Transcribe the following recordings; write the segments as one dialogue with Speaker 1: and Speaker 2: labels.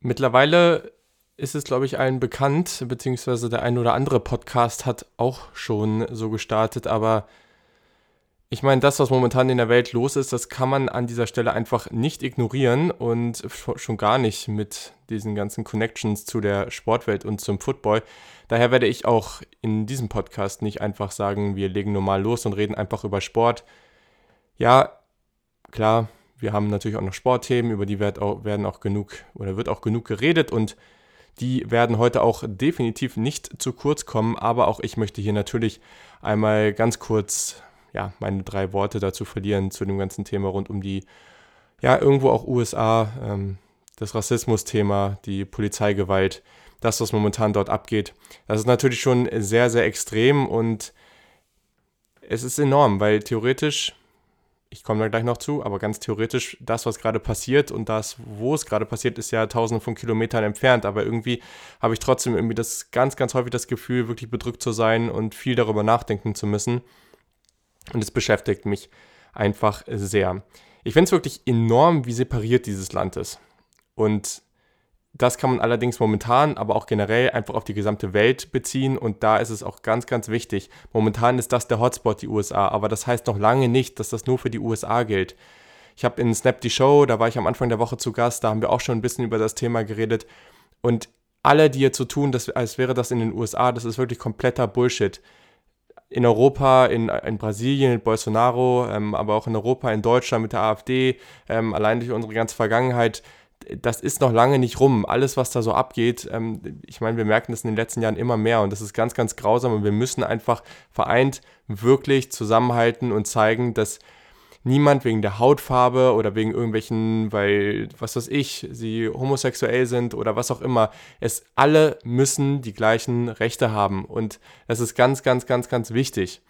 Speaker 1: Mittlerweile ist es, glaube ich, allen bekannt, beziehungsweise der ein oder andere Podcast hat auch schon so gestartet, aber ich meine, das, was momentan in der Welt los ist, das kann man an dieser Stelle einfach nicht ignorieren und schon gar nicht mit diesen ganzen Connections zu der Sportwelt und zum Football. Daher werde ich auch in diesem Podcast nicht einfach sagen, wir legen normal los und reden einfach über Sport. Ja, klar, wir haben natürlich auch noch Sportthemen, über die werden auch genug oder wird auch genug geredet und die werden heute auch definitiv nicht zu kurz kommen, aber auch ich möchte hier natürlich einmal ganz kurz ja, meine drei Worte dazu verlieren zu dem ganzen Thema rund um die, ja, irgendwo auch USA, ähm, das Rassismus-Thema, die Polizeigewalt, das, was momentan dort abgeht. Das ist natürlich schon sehr, sehr extrem und es ist enorm, weil theoretisch, ich komme da gleich noch zu, aber ganz theoretisch, das, was gerade passiert und das, wo es gerade passiert, ist ja tausende von Kilometern entfernt. Aber irgendwie habe ich trotzdem irgendwie das ganz, ganz häufig das Gefühl, wirklich bedrückt zu sein und viel darüber nachdenken zu müssen. Und es beschäftigt mich einfach sehr. Ich finde es wirklich enorm, wie separiert dieses Land ist. Und das kann man allerdings momentan, aber auch generell einfach auf die gesamte Welt beziehen. Und da ist es auch ganz, ganz wichtig. Momentan ist das der Hotspot, die USA. Aber das heißt noch lange nicht, dass das nur für die USA gilt. Ich habe in Snap die Show, da war ich am Anfang der Woche zu Gast, da haben wir auch schon ein bisschen über das Thema geredet. Und alle, die jetzt so tun, dass, als wäre das in den USA, das ist wirklich kompletter Bullshit in Europa, in, in Brasilien mit Bolsonaro, ähm, aber auch in Europa, in Deutschland mit der AfD, ähm, allein durch unsere ganze Vergangenheit, das ist noch lange nicht rum. Alles, was da so abgeht, ähm, ich meine, wir merken das in den letzten Jahren immer mehr und das ist ganz, ganz grausam und wir müssen einfach vereint wirklich zusammenhalten und zeigen, dass niemand wegen der Hautfarbe oder wegen irgendwelchen, weil, was weiß ich, sie homosexuell sind oder was auch immer. Es alle müssen die gleichen Rechte haben. Und das ist ganz, ganz, ganz, ganz wichtig.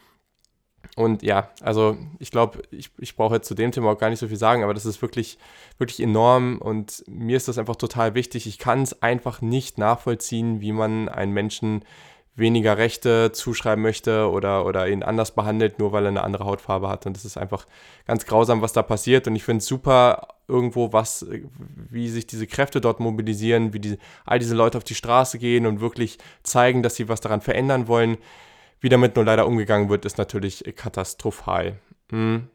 Speaker 1: Und ja, also ich glaube, ich, ich brauche jetzt zu dem Thema auch gar nicht so viel sagen, aber das ist wirklich, wirklich enorm und mir ist das einfach total wichtig. Ich kann es einfach nicht nachvollziehen, wie man einen Menschen weniger Rechte zuschreiben möchte oder, oder ihn anders behandelt, nur weil er eine andere Hautfarbe hat. Und das ist einfach ganz grausam, was da passiert. Und ich finde es super irgendwo, was, wie sich diese Kräfte dort mobilisieren, wie die, all diese Leute auf die Straße gehen und wirklich zeigen, dass sie was daran verändern wollen. Wie damit nur leider umgegangen wird, ist natürlich katastrophal. Hm.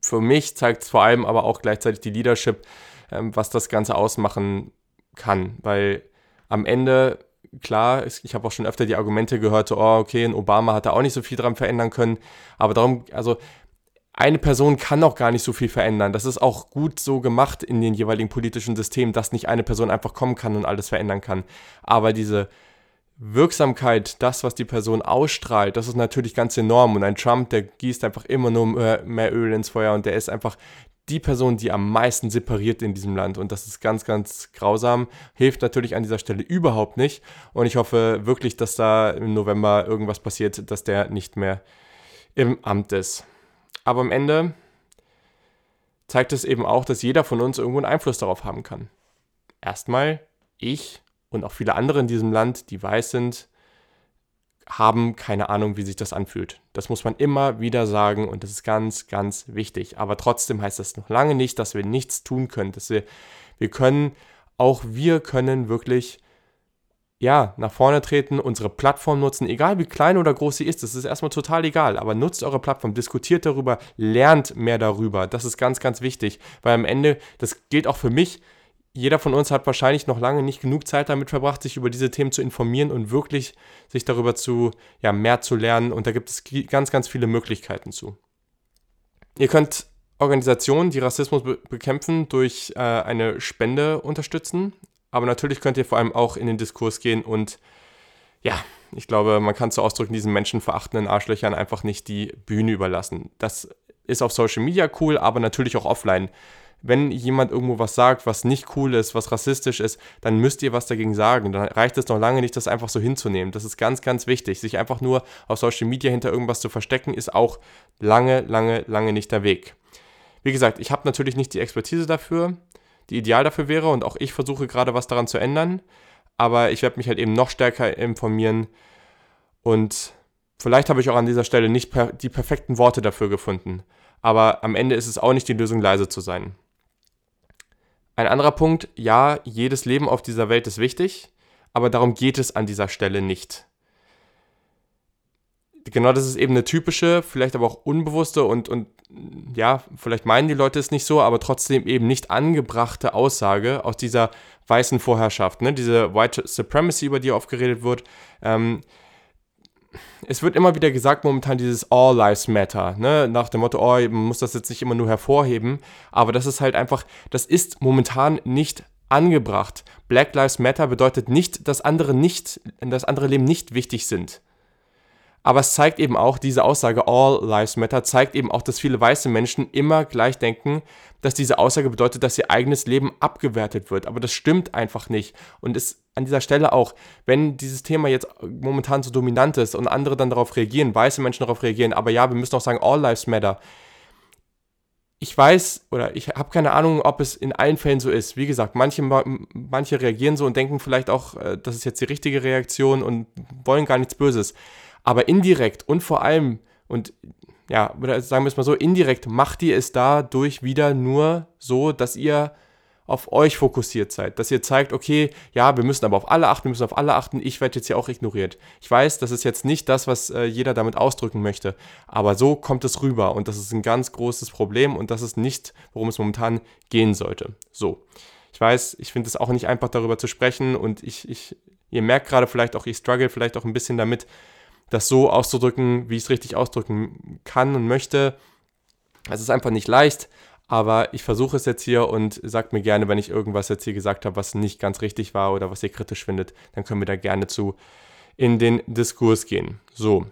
Speaker 1: Für mich zeigt es vor allem aber auch gleichzeitig die Leadership, ähm, was das Ganze ausmachen kann. Weil am Ende klar, ich habe auch schon öfter die Argumente gehört, so, oh, okay, in Obama hat er auch nicht so viel dran verändern können. Aber darum, also eine Person kann auch gar nicht so viel verändern. Das ist auch gut so gemacht in den jeweiligen politischen Systemen, dass nicht eine Person einfach kommen kann und alles verändern kann. Aber diese Wirksamkeit, das, was die Person ausstrahlt, das ist natürlich ganz enorm. Und ein Trump, der gießt einfach immer nur mehr Öl ins Feuer und der ist einfach die Person, die am meisten separiert in diesem Land. Und das ist ganz, ganz grausam. Hilft natürlich an dieser Stelle überhaupt nicht. Und ich hoffe wirklich, dass da im November irgendwas passiert, dass der nicht mehr im Amt ist. Aber am Ende zeigt es eben auch, dass jeder von uns irgendwo einen Einfluss darauf haben kann. Erstmal ich und auch viele andere in diesem Land, die weiß sind, haben keine Ahnung, wie sich das anfühlt. Das muss man immer wieder sagen und das ist ganz, ganz wichtig. Aber trotzdem heißt das noch lange nicht, dass wir nichts tun können. Dass wir, wir können, auch wir können wirklich, ja, nach vorne treten, unsere Plattform nutzen, egal wie klein oder groß sie ist. Das ist erstmal total egal. Aber nutzt eure Plattform, diskutiert darüber, lernt mehr darüber. Das ist ganz, ganz wichtig. Weil am Ende, das gilt auch für mich, jeder von uns hat wahrscheinlich noch lange nicht genug Zeit damit verbracht, sich über diese Themen zu informieren und wirklich sich darüber zu, ja, mehr zu lernen. Und da gibt es ganz, ganz viele Möglichkeiten zu. Ihr könnt Organisationen, die Rassismus be bekämpfen, durch äh, eine Spende unterstützen. Aber natürlich könnt ihr vor allem auch in den Diskurs gehen und ja, ich glaube, man kann zu ausdrücken, diesen menschenverachtenden Arschlöchern einfach nicht die Bühne überlassen. Das ist auf Social Media cool, aber natürlich auch offline wenn jemand irgendwo was sagt, was nicht cool ist, was rassistisch ist, dann müsst ihr was dagegen sagen. Dann reicht es noch lange nicht, das einfach so hinzunehmen. Das ist ganz, ganz wichtig. Sich einfach nur auf Social Media hinter irgendwas zu verstecken, ist auch lange, lange, lange nicht der Weg. Wie gesagt, ich habe natürlich nicht die Expertise dafür, die ideal dafür wäre und auch ich versuche gerade was daran zu ändern, aber ich werde mich halt eben noch stärker informieren und vielleicht habe ich auch an dieser Stelle nicht per die perfekten Worte dafür gefunden, aber am Ende ist es auch nicht die Lösung, leise zu sein. Ein anderer Punkt, ja, jedes Leben auf dieser Welt ist wichtig, aber darum geht es an dieser Stelle nicht. Genau das ist eben eine typische, vielleicht aber auch unbewusste und, und ja, vielleicht meinen die Leute es nicht so, aber trotzdem eben nicht angebrachte Aussage aus dieser weißen Vorherrschaft, ne? diese White Supremacy, über die oft geredet wird. Ähm, es wird immer wieder gesagt, momentan dieses All Lives Matter, ne? nach dem Motto, oh, man muss das jetzt nicht immer nur hervorheben, aber das ist halt einfach, das ist momentan nicht angebracht. Black Lives Matter bedeutet nicht, dass andere nicht, dass andere Leben nicht wichtig sind. Aber es zeigt eben auch, diese Aussage All Lives Matter zeigt eben auch, dass viele weiße Menschen immer gleich denken, dass diese Aussage bedeutet, dass ihr eigenes Leben abgewertet wird. Aber das stimmt einfach nicht. Und es an dieser Stelle auch, wenn dieses Thema jetzt momentan so dominant ist und andere dann darauf reagieren, weiße Menschen darauf reagieren, aber ja, wir müssen auch sagen, All Lives Matter. Ich weiß oder ich habe keine Ahnung, ob es in allen Fällen so ist. Wie gesagt, manche, manche reagieren so und denken vielleicht auch, äh, das ist jetzt die richtige Reaktion und wollen gar nichts Böses. Aber indirekt und vor allem, und ja, oder sagen wir es mal so, indirekt macht ihr es dadurch wieder nur so, dass ihr auf euch fokussiert seid, dass ihr zeigt, okay, ja, wir müssen aber auf alle achten, wir müssen auf alle achten, ich werde jetzt hier auch ignoriert. Ich weiß, das ist jetzt nicht das, was äh, jeder damit ausdrücken möchte, aber so kommt es rüber und das ist ein ganz großes Problem und das ist nicht, worum es momentan gehen sollte. So, ich weiß, ich finde es auch nicht einfach darüber zu sprechen und ich, ich ihr merkt gerade vielleicht auch, ich struggle vielleicht auch ein bisschen damit, das so auszudrücken, wie ich es richtig ausdrücken kann und möchte. Es ist einfach nicht leicht, aber ich versuche es jetzt hier und sagt mir gerne, wenn ich irgendwas jetzt hier gesagt habe, was nicht ganz richtig war oder was ihr kritisch findet, dann können wir da gerne zu in den Diskurs gehen. So.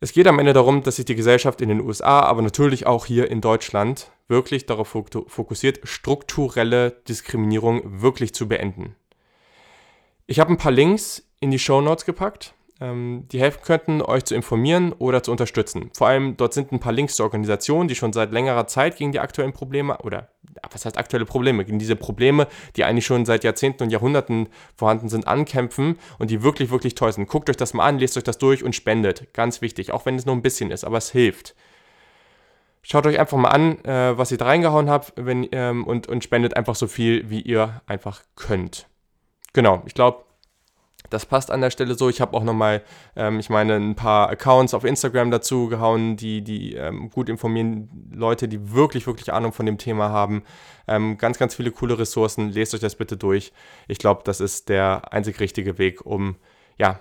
Speaker 1: Es geht am Ende darum, dass sich die Gesellschaft in den USA, aber natürlich auch hier in Deutschland wirklich darauf fokussiert, strukturelle Diskriminierung wirklich zu beenden. Ich habe ein paar Links in die Show Notes gepackt, ähm, die helfen könnten, euch zu informieren oder zu unterstützen. Vor allem dort sind ein paar Links zu Organisationen, die schon seit längerer Zeit gegen die aktuellen Probleme oder was heißt aktuelle Probleme, gegen diese Probleme, die eigentlich schon seit Jahrzehnten und Jahrhunderten vorhanden sind, ankämpfen und die wirklich, wirklich toll sind. Guckt euch das mal an, lest euch das durch und spendet. Ganz wichtig, auch wenn es nur ein bisschen ist, aber es hilft. Schaut euch einfach mal an, äh, was ihr da reingehauen habt wenn, ähm, und, und spendet einfach so viel, wie ihr einfach könnt. Genau, ich glaube, das passt an der Stelle so. Ich habe auch nochmal, ähm, ich meine, ein paar Accounts auf Instagram dazu gehauen, die, die ähm, gut informieren, Leute, die wirklich, wirklich Ahnung von dem Thema haben. Ähm, ganz, ganz viele coole Ressourcen. Lest euch das bitte durch. Ich glaube, das ist der einzig richtige Weg, um ja,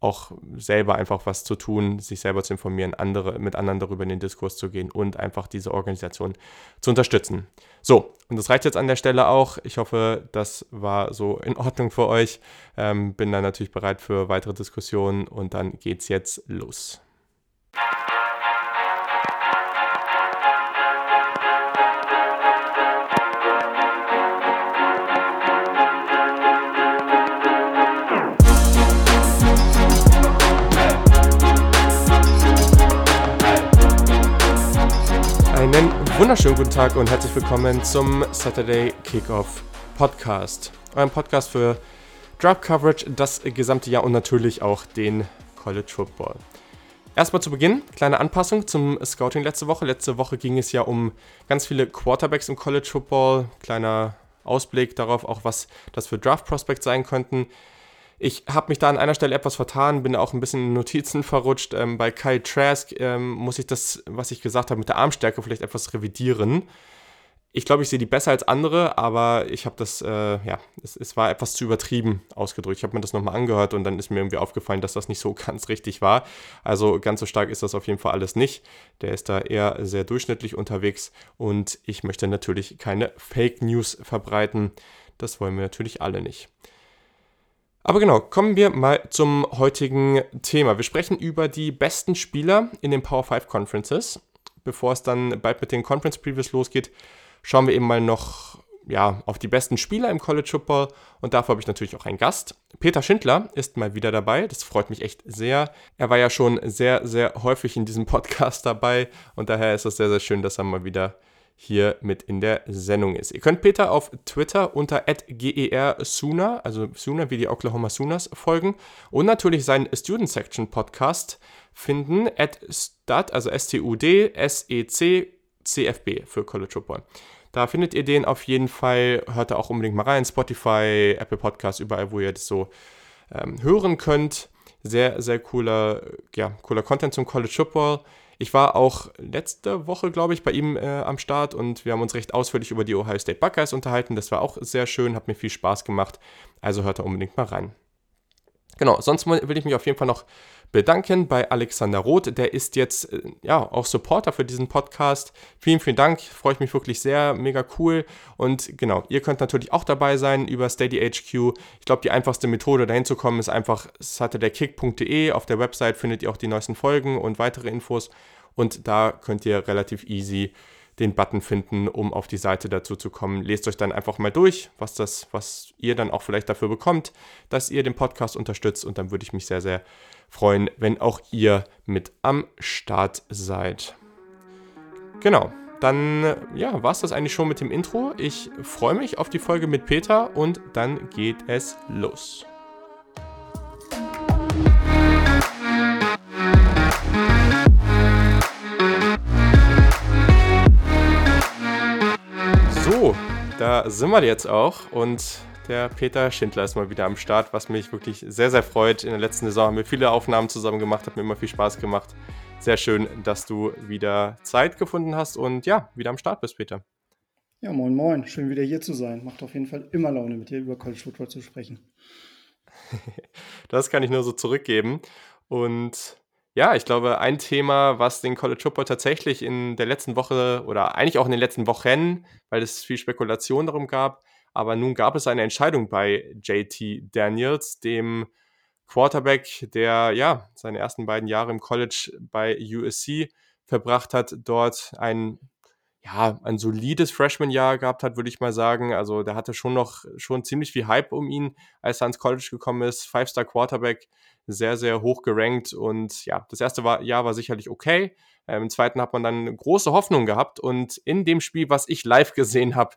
Speaker 1: auch selber einfach was zu tun, sich selber zu informieren, andere, mit anderen darüber in den Diskurs zu gehen und einfach diese Organisation zu unterstützen. So, und das reicht jetzt an der Stelle auch. Ich hoffe, das war so in Ordnung für euch. Ähm, bin dann natürlich bereit für weitere Diskussionen und dann geht's jetzt los. Wunderschönen guten Tag und herzlich willkommen zum Saturday Kickoff Podcast. Eurem Podcast für Draft Coverage das gesamte Jahr und natürlich auch den College Football. Erstmal zu Beginn, kleine Anpassung zum Scouting letzte Woche. Letzte Woche ging es ja um ganz viele Quarterbacks im College Football. Kleiner Ausblick darauf, auch was das für Draft Prospects sein könnten. Ich habe mich da an einer Stelle etwas vertan, bin auch ein bisschen in Notizen verrutscht. Ähm, bei Kyle Trask ähm, muss ich das, was ich gesagt habe, mit der Armstärke vielleicht etwas revidieren. Ich glaube, ich sehe die besser als andere, aber ich habe das, äh, ja, es, es, war etwas zu übertrieben ausgedrückt. Ich habe mir das nochmal angehört und dann ist mir irgendwie aufgefallen, dass das nicht so ganz richtig war. Also ganz so stark ist das auf jeden Fall alles nicht. Der ist da eher sehr durchschnittlich unterwegs und ich möchte natürlich keine Fake News verbreiten. Das wollen wir natürlich alle nicht. Aber genau, kommen wir mal zum heutigen Thema. Wir sprechen über die besten Spieler in den Power 5 Conferences. Bevor es dann bald mit den Conference Previews losgeht, schauen wir eben mal noch ja, auf die besten Spieler im College Football und dafür habe ich natürlich auch einen Gast. Peter Schindler ist mal wieder dabei, das freut mich echt sehr. Er war ja schon sehr, sehr häufig in diesem Podcast dabei und daher ist es sehr, sehr schön, dass er mal wieder hier mit in der Sendung ist. Ihr könnt Peter auf Twitter unter @gersuna, also Suna wie die Oklahoma Sooners folgen und natürlich seinen Student Section Podcast finden stud, also S T U D S E C C F B für College Football. Da findet ihr den auf jeden Fall. Hört da auch unbedingt mal rein. Spotify, Apple Podcasts, überall, wo ihr das so ähm, hören könnt. Sehr, sehr cooler, ja, cooler Content zum College Football. Ich war auch letzte Woche, glaube ich, bei ihm äh, am Start und wir haben uns recht ausführlich über die Ohio State Buckeyes unterhalten. Das war auch sehr schön, hat mir viel Spaß gemacht. Also hört da unbedingt mal rein. Genau, sonst will ich mich auf jeden Fall noch bedanken bei Alexander Roth. Der ist jetzt äh, ja auch Supporter für diesen Podcast. Vielen, vielen Dank. Freue ich mich wirklich sehr. Mega cool. Und genau, ihr könnt natürlich auch dabei sein über Steady HQ. Ich glaube, die einfachste Methode dahin zu kommen ist einfach saturdaykick.de. Auf der Website findet ihr auch die neuesten Folgen und weitere Infos. Und da könnt ihr relativ easy den Button finden, um auf die Seite dazu zu kommen. Lest euch dann einfach mal durch, was das, was ihr dann auch vielleicht dafür bekommt, dass ihr den Podcast unterstützt und dann würde ich mich sehr, sehr freuen, wenn auch ihr mit am Start seid. Genau, dann ja, war es das eigentlich schon mit dem Intro. Ich freue mich auf die Folge mit Peter und dann geht es los. Da sind wir jetzt auch und der Peter Schindler ist mal wieder am Start, was mich wirklich sehr, sehr freut. In der letzten Saison haben wir viele Aufnahmen zusammen gemacht, hat mir immer viel Spaß gemacht. Sehr schön, dass du wieder Zeit gefunden hast und ja, wieder am Start bist, Peter.
Speaker 2: Ja, moin, moin. Schön wieder hier zu sein. Macht auf jeden Fall immer Laune, mit dir über College Football zu sprechen.
Speaker 1: das kann ich nur so zurückgeben. Und ja, ich glaube, ein Thema, was den College Football tatsächlich in der letzten Woche oder eigentlich auch in den letzten Wochen, weil es viel Spekulation darum gab, aber nun gab es eine Entscheidung bei JT Daniels, dem Quarterback, der ja seine ersten beiden Jahre im College bei USC verbracht hat, dort ein ja, ein solides Freshman-Jahr gehabt hat, würde ich mal sagen. Also der hatte schon noch schon ziemlich viel Hype um ihn, als er ans College gekommen ist. Five-Star Quarterback, sehr, sehr hoch gerankt und ja, das erste war, Jahr war sicherlich okay. Ähm, Im zweiten hat man dann große Hoffnung gehabt und in dem Spiel, was ich live gesehen habe,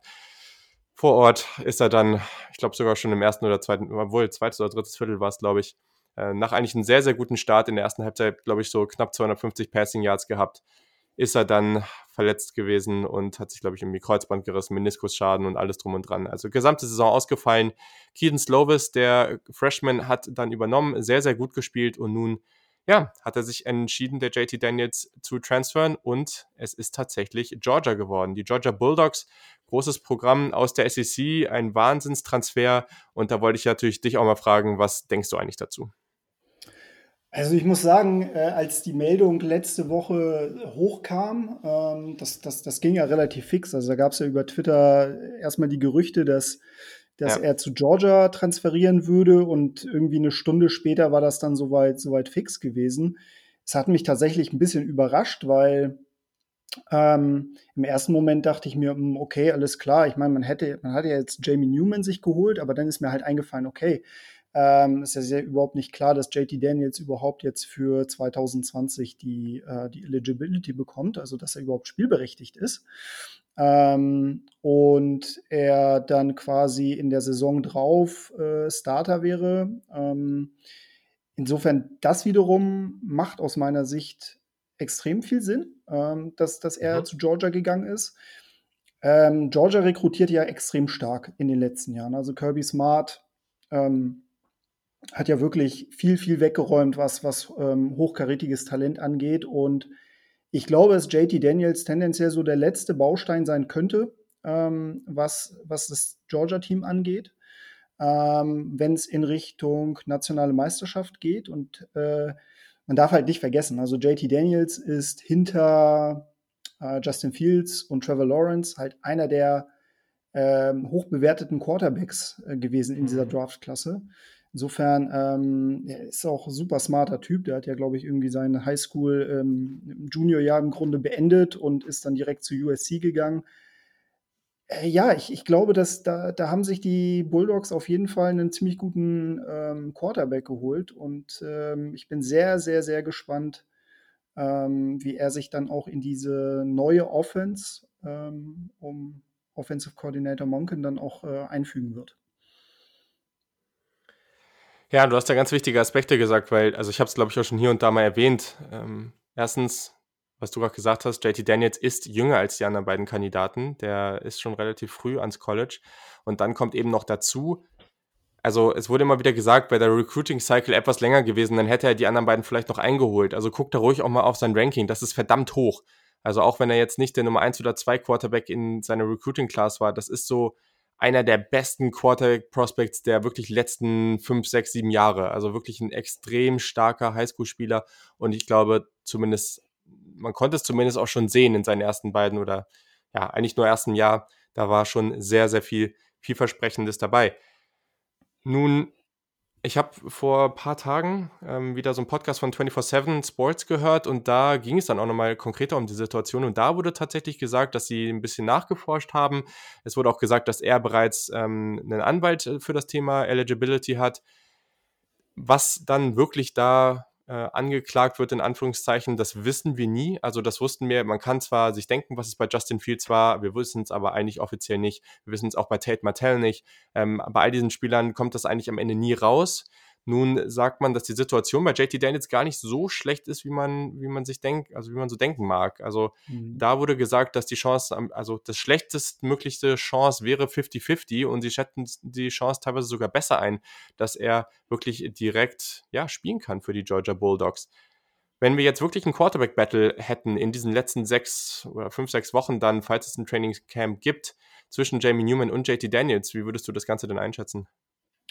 Speaker 1: vor Ort ist er dann, ich glaube sogar schon im ersten oder zweiten, obwohl zweites oder drittes Viertel war es, glaube ich, äh, nach eigentlich einem sehr, sehr guten Start in der ersten Halbzeit, glaube ich, so knapp 250 Passing Yards gehabt, ist er dann verletzt gewesen und hat sich, glaube ich, irgendwie Kreuzband gerissen, Meniskusschaden und alles drum und dran. Also gesamte Saison ausgefallen. Keaton Slovis, der Freshman, hat dann übernommen, sehr, sehr gut gespielt und nun ja, hat er sich entschieden, der JT Daniels zu transfern und es ist tatsächlich Georgia geworden. Die Georgia Bulldogs, großes Programm aus der SEC, ein Wahnsinnstransfer und da wollte ich natürlich dich auch mal fragen, was denkst du eigentlich dazu?
Speaker 2: Also ich muss sagen, äh, als die Meldung letzte Woche hochkam, ähm, das, das, das ging ja relativ fix. Also da gab es ja über Twitter erstmal die Gerüchte, dass dass ja. er zu Georgia transferieren würde und irgendwie eine Stunde später war das dann soweit, soweit fix gewesen. Es hat mich tatsächlich ein bisschen überrascht, weil ähm, im ersten Moment dachte ich mir, hm, okay, alles klar. Ich meine, man hätte, man hatte ja jetzt Jamie Newman sich geholt, aber dann ist mir halt eingefallen, okay, ähm, ist ja sehr, überhaupt nicht klar, dass JT Daniels überhaupt jetzt für 2020 die, äh, die Eligibility bekommt, also dass er überhaupt spielberechtigt ist. Ähm, und er dann quasi in der Saison drauf äh, Starter wäre. Ähm, insofern, das wiederum macht aus meiner Sicht extrem viel Sinn, ähm, dass, dass er mhm. zu Georgia gegangen ist. Ähm, Georgia rekrutiert ja extrem stark in den letzten Jahren. Also Kirby Smart ähm, hat ja wirklich viel, viel weggeräumt, was, was ähm, hochkarätiges Talent angeht. Und ich glaube, dass JT Daniels tendenziell so der letzte Baustein sein könnte, ähm, was, was das Georgia-Team angeht, ähm, wenn es in Richtung nationale Meisterschaft geht. Und äh, man darf halt nicht vergessen, also JT Daniels ist hinter äh, Justin Fields und Trevor Lawrence halt einer der ähm, hochbewerteten Quarterbacks äh, gewesen in dieser mhm. Draftklasse. Insofern, ähm, er ist auch ein super smarter Typ. Der hat ja, glaube ich, irgendwie seine Highschool ähm, Juniorjahr im Grunde beendet und ist dann direkt zu USC gegangen. Äh, ja, ich, ich glaube, dass da, da haben sich die Bulldogs auf jeden Fall einen ziemlich guten ähm, Quarterback geholt und ähm, ich bin sehr, sehr, sehr gespannt, ähm, wie er sich dann auch in diese neue Offense ähm, um Offensive Coordinator Monken dann auch äh, einfügen wird.
Speaker 1: Ja, du hast da ganz wichtige Aspekte gesagt, weil, also ich habe es, glaube ich, auch schon hier und da mal erwähnt. Ähm, erstens, was du gerade gesagt hast, JT Daniels ist jünger als die anderen beiden Kandidaten. Der ist schon relativ früh ans College. Und dann kommt eben noch dazu, also es wurde immer wieder gesagt, wäre der Recruiting Cycle etwas länger gewesen, dann hätte er die anderen beiden vielleicht noch eingeholt. Also guckt da ruhig auch mal auf sein Ranking. Das ist verdammt hoch. Also auch wenn er jetzt nicht der Nummer 1 oder 2 Quarterback in seiner Recruiting Class war, das ist so einer der besten Quarterback Prospects der wirklich letzten 5, 6, 7 Jahre. Also wirklich ein extrem starker Highschool-Spieler. Und ich glaube, zumindest, man konnte es zumindest auch schon sehen in seinen ersten beiden oder ja, eigentlich nur ersten Jahr. Da war schon sehr, sehr viel vielversprechendes dabei. Nun, ich habe vor ein paar Tagen ähm, wieder so einen Podcast von 24-7 Sports gehört und da ging es dann auch nochmal konkreter um die Situation und da wurde tatsächlich gesagt, dass sie ein bisschen nachgeforscht haben. Es wurde auch gesagt, dass er bereits ähm, einen Anwalt äh, für das Thema Eligibility hat. Was dann wirklich da äh, angeklagt wird, in Anführungszeichen, das wissen wir nie. Also das wussten wir, man kann zwar sich denken, was es bei Justin Fields war, wir wissen es aber eigentlich offiziell nicht. Wir wissen es auch bei Tate Martell nicht. Ähm, bei all diesen Spielern kommt das eigentlich am Ende nie raus. Nun sagt man, dass die Situation bei JT Daniels gar nicht so schlecht ist, wie man, wie man sich denkt, also wie man so denken mag. Also mhm. da wurde gesagt, dass die Chance, also das schlechtestmöglichste Chance wäre 50-50 und sie schätzen die Chance teilweise sogar besser ein, dass er wirklich direkt, ja, spielen kann für die Georgia Bulldogs. Wenn wir jetzt wirklich ein Quarterback-Battle hätten in diesen letzten sechs oder fünf, sechs Wochen dann, falls es ein Trainingscamp gibt, zwischen Jamie Newman und JT Daniels, wie würdest du das Ganze denn einschätzen?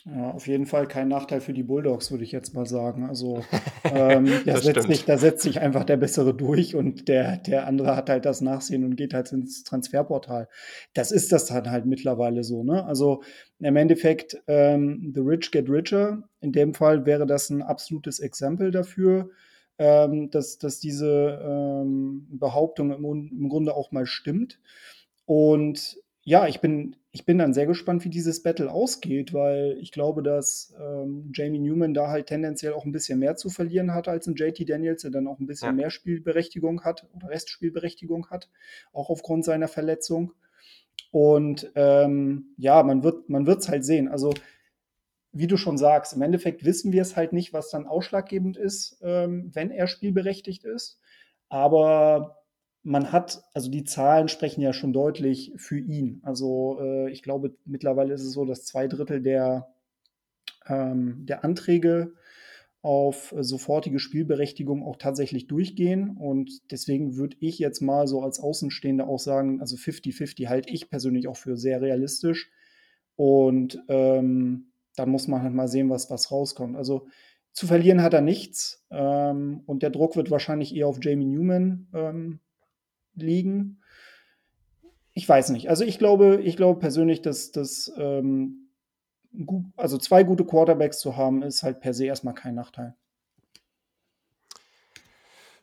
Speaker 2: Ja, auf jeden Fall kein Nachteil für die Bulldogs, würde ich jetzt mal sagen. Also ähm, da, setzt sich, da setzt sich einfach der Bessere durch und der, der andere hat halt das Nachsehen und geht halt ins Transferportal. Das ist das dann halt mittlerweile so. Ne? Also im Endeffekt, ähm, The Rich Get Richer. In dem Fall wäre das ein absolutes Exempel dafür, ähm, dass, dass diese ähm, Behauptung im, im Grunde auch mal stimmt. Und ja, ich bin, ich bin dann sehr gespannt, wie dieses Battle ausgeht, weil ich glaube, dass ähm, Jamie Newman da halt tendenziell auch ein bisschen mehr zu verlieren hat als ein JT Daniels, der dann auch ein bisschen ja. mehr Spielberechtigung hat oder Restspielberechtigung hat, auch aufgrund seiner Verletzung. Und ähm, ja, man wird man es halt sehen. Also wie du schon sagst, im Endeffekt wissen wir es halt nicht, was dann ausschlaggebend ist, ähm, wenn er spielberechtigt ist. Aber man hat, also die Zahlen sprechen ja schon deutlich für ihn. Also äh, ich glaube, mittlerweile ist es so, dass zwei Drittel der, ähm, der Anträge auf sofortige Spielberechtigung auch tatsächlich durchgehen. Und deswegen würde ich jetzt mal so als Außenstehender auch sagen, also 50-50 halte ich persönlich auch für sehr realistisch. Und ähm, dann muss man halt mal sehen, was, was rauskommt. Also zu verlieren hat er nichts. Ähm, und der Druck wird wahrscheinlich eher auf Jamie Newman ähm, liegen. Ich weiß nicht. Also ich glaube, ich glaube persönlich, dass das ähm, gut, also zwei gute Quarterbacks zu haben, ist halt per se erstmal kein Nachteil.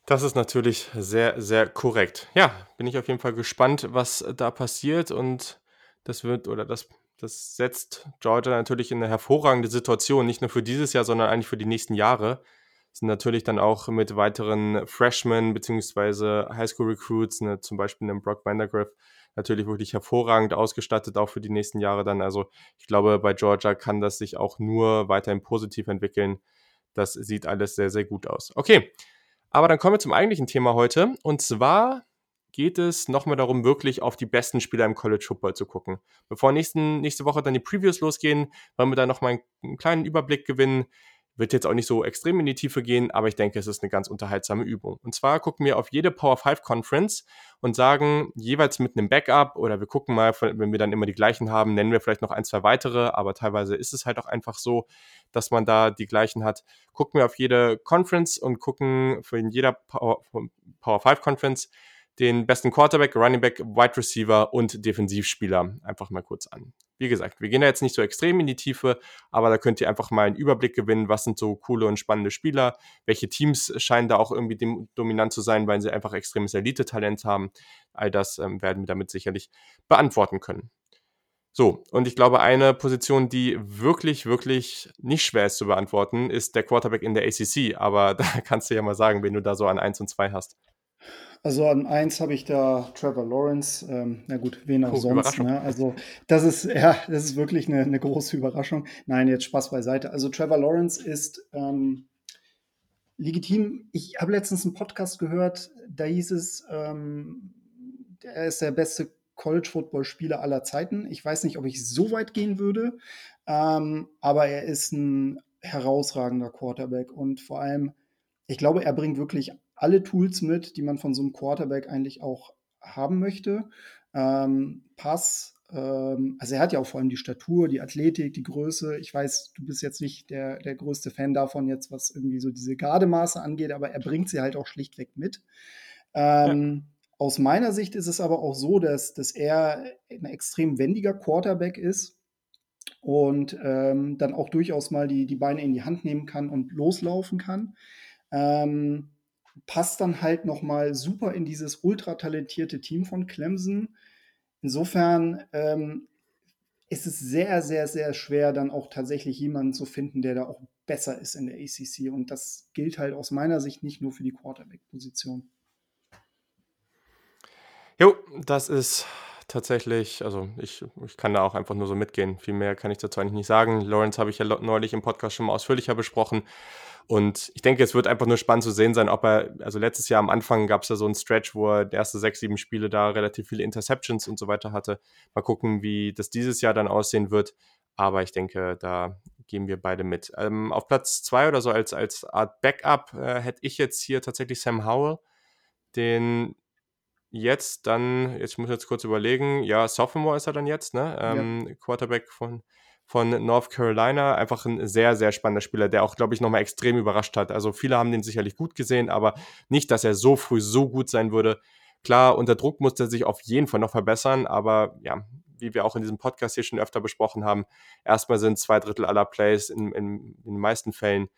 Speaker 1: Das ist natürlich sehr, sehr korrekt. Ja, bin ich auf jeden Fall gespannt, was da passiert und das wird oder das, das setzt Georgia natürlich in eine hervorragende Situation, nicht nur für dieses Jahr, sondern eigentlich für die nächsten Jahre sind natürlich dann auch mit weiteren Freshmen bzw. Highschool-Recruits, ne, zum Beispiel einem Brock Vandergriff, natürlich wirklich hervorragend ausgestattet, auch für die nächsten Jahre dann. Also ich glaube, bei Georgia kann das sich auch nur weiterhin positiv entwickeln. Das sieht alles sehr, sehr gut aus. Okay, aber dann kommen wir zum eigentlichen Thema heute. Und zwar geht es nochmal darum, wirklich auf die besten Spieler im College Football zu gucken. Bevor nächsten, nächste Woche dann die Previews losgehen, wollen wir da nochmal einen, einen kleinen Überblick gewinnen, wird jetzt auch nicht so extrem in die Tiefe gehen, aber ich denke, es ist eine ganz unterhaltsame Übung. Und zwar gucken wir auf jede Power 5 Conference und sagen jeweils mit einem Backup oder wir gucken mal, wenn wir dann immer die gleichen haben, nennen wir vielleicht noch ein, zwei weitere, aber teilweise ist es halt auch einfach so, dass man da die gleichen hat. Gucken wir auf jede Conference und gucken für in jeder Power, Power 5 Conference den besten Quarterback, Running Back, Wide Receiver und Defensivspieler einfach mal kurz an. Wie gesagt, wir gehen da jetzt nicht so extrem in die Tiefe, aber da könnt ihr einfach mal einen Überblick gewinnen, was sind so coole und spannende Spieler, welche Teams scheinen da auch irgendwie dominant zu sein, weil sie einfach extremes Elite-Talent haben. All das ähm, werden wir damit sicherlich beantworten können. So, und ich glaube, eine Position, die wirklich, wirklich nicht schwer ist zu beantworten, ist der Quarterback in der ACC. Aber da kannst du ja mal sagen, wen du da so an 1 und 2 hast.
Speaker 2: Also an eins habe ich da Trevor Lawrence. Ähm, na gut, wen auch oh, sonst. Ne? Also das ist ja, das ist wirklich eine, eine, große Überraschung. Nein, jetzt Spaß beiseite. Also Trevor Lawrence ist ähm, legitim. Ich habe letztens einen Podcast gehört, da hieß es, ähm, er ist der beste College-Football-Spieler aller Zeiten. Ich weiß nicht, ob ich so weit gehen würde, ähm, aber er ist ein herausragender Quarterback und vor allem, ich glaube, er bringt wirklich alle Tools mit, die man von so einem Quarterback eigentlich auch haben möchte. Ähm, Pass, ähm, also er hat ja auch vor allem die Statur, die Athletik, die Größe. Ich weiß, du bist jetzt nicht der, der größte Fan davon, jetzt was irgendwie so diese Gardemaße angeht, aber er bringt sie halt auch schlichtweg mit. Ähm, ja. Aus meiner Sicht ist es aber auch so, dass, dass er ein extrem wendiger Quarterback ist und ähm, dann auch durchaus mal die, die Beine in die Hand nehmen kann und loslaufen kann. Ähm, passt dann halt nochmal super in dieses ultra talentierte Team von Clemson. Insofern ähm, ist es sehr, sehr, sehr schwer, dann auch tatsächlich jemanden zu finden, der da auch besser ist in der ACC. Und das gilt halt aus meiner Sicht nicht nur für die Quarterback-Position.
Speaker 1: Jo, das ist tatsächlich, also ich, ich kann da auch einfach nur so mitgehen. Viel mehr kann ich dazu eigentlich nicht sagen. Lawrence habe ich ja neulich im Podcast schon mal ausführlicher besprochen. Und ich denke, es wird einfach nur spannend zu sehen sein, ob er, also letztes Jahr am Anfang gab es ja so einen Stretch, wo er die erste sechs, sieben Spiele da relativ viele Interceptions und so weiter hatte. Mal gucken, wie das dieses Jahr dann aussehen wird. Aber ich denke, da gehen wir beide mit. Ähm, auf Platz zwei oder so als, als Art Backup äh, hätte ich jetzt hier tatsächlich Sam Howell, den jetzt dann, jetzt muss ich jetzt kurz überlegen, ja, Sophomore ist er dann jetzt, ne? Ähm, ja. Quarterback von von North Carolina. Einfach ein sehr, sehr spannender Spieler, der auch, glaube ich, nochmal extrem überrascht hat. Also viele haben den sicherlich gut gesehen, aber nicht, dass er so früh so gut sein würde. Klar, unter Druck musste er sich auf jeden Fall noch verbessern, aber ja, wie wir auch in diesem Podcast hier schon öfter besprochen haben, erstmal sind zwei Drittel aller Plays in, in, in den meisten Fällen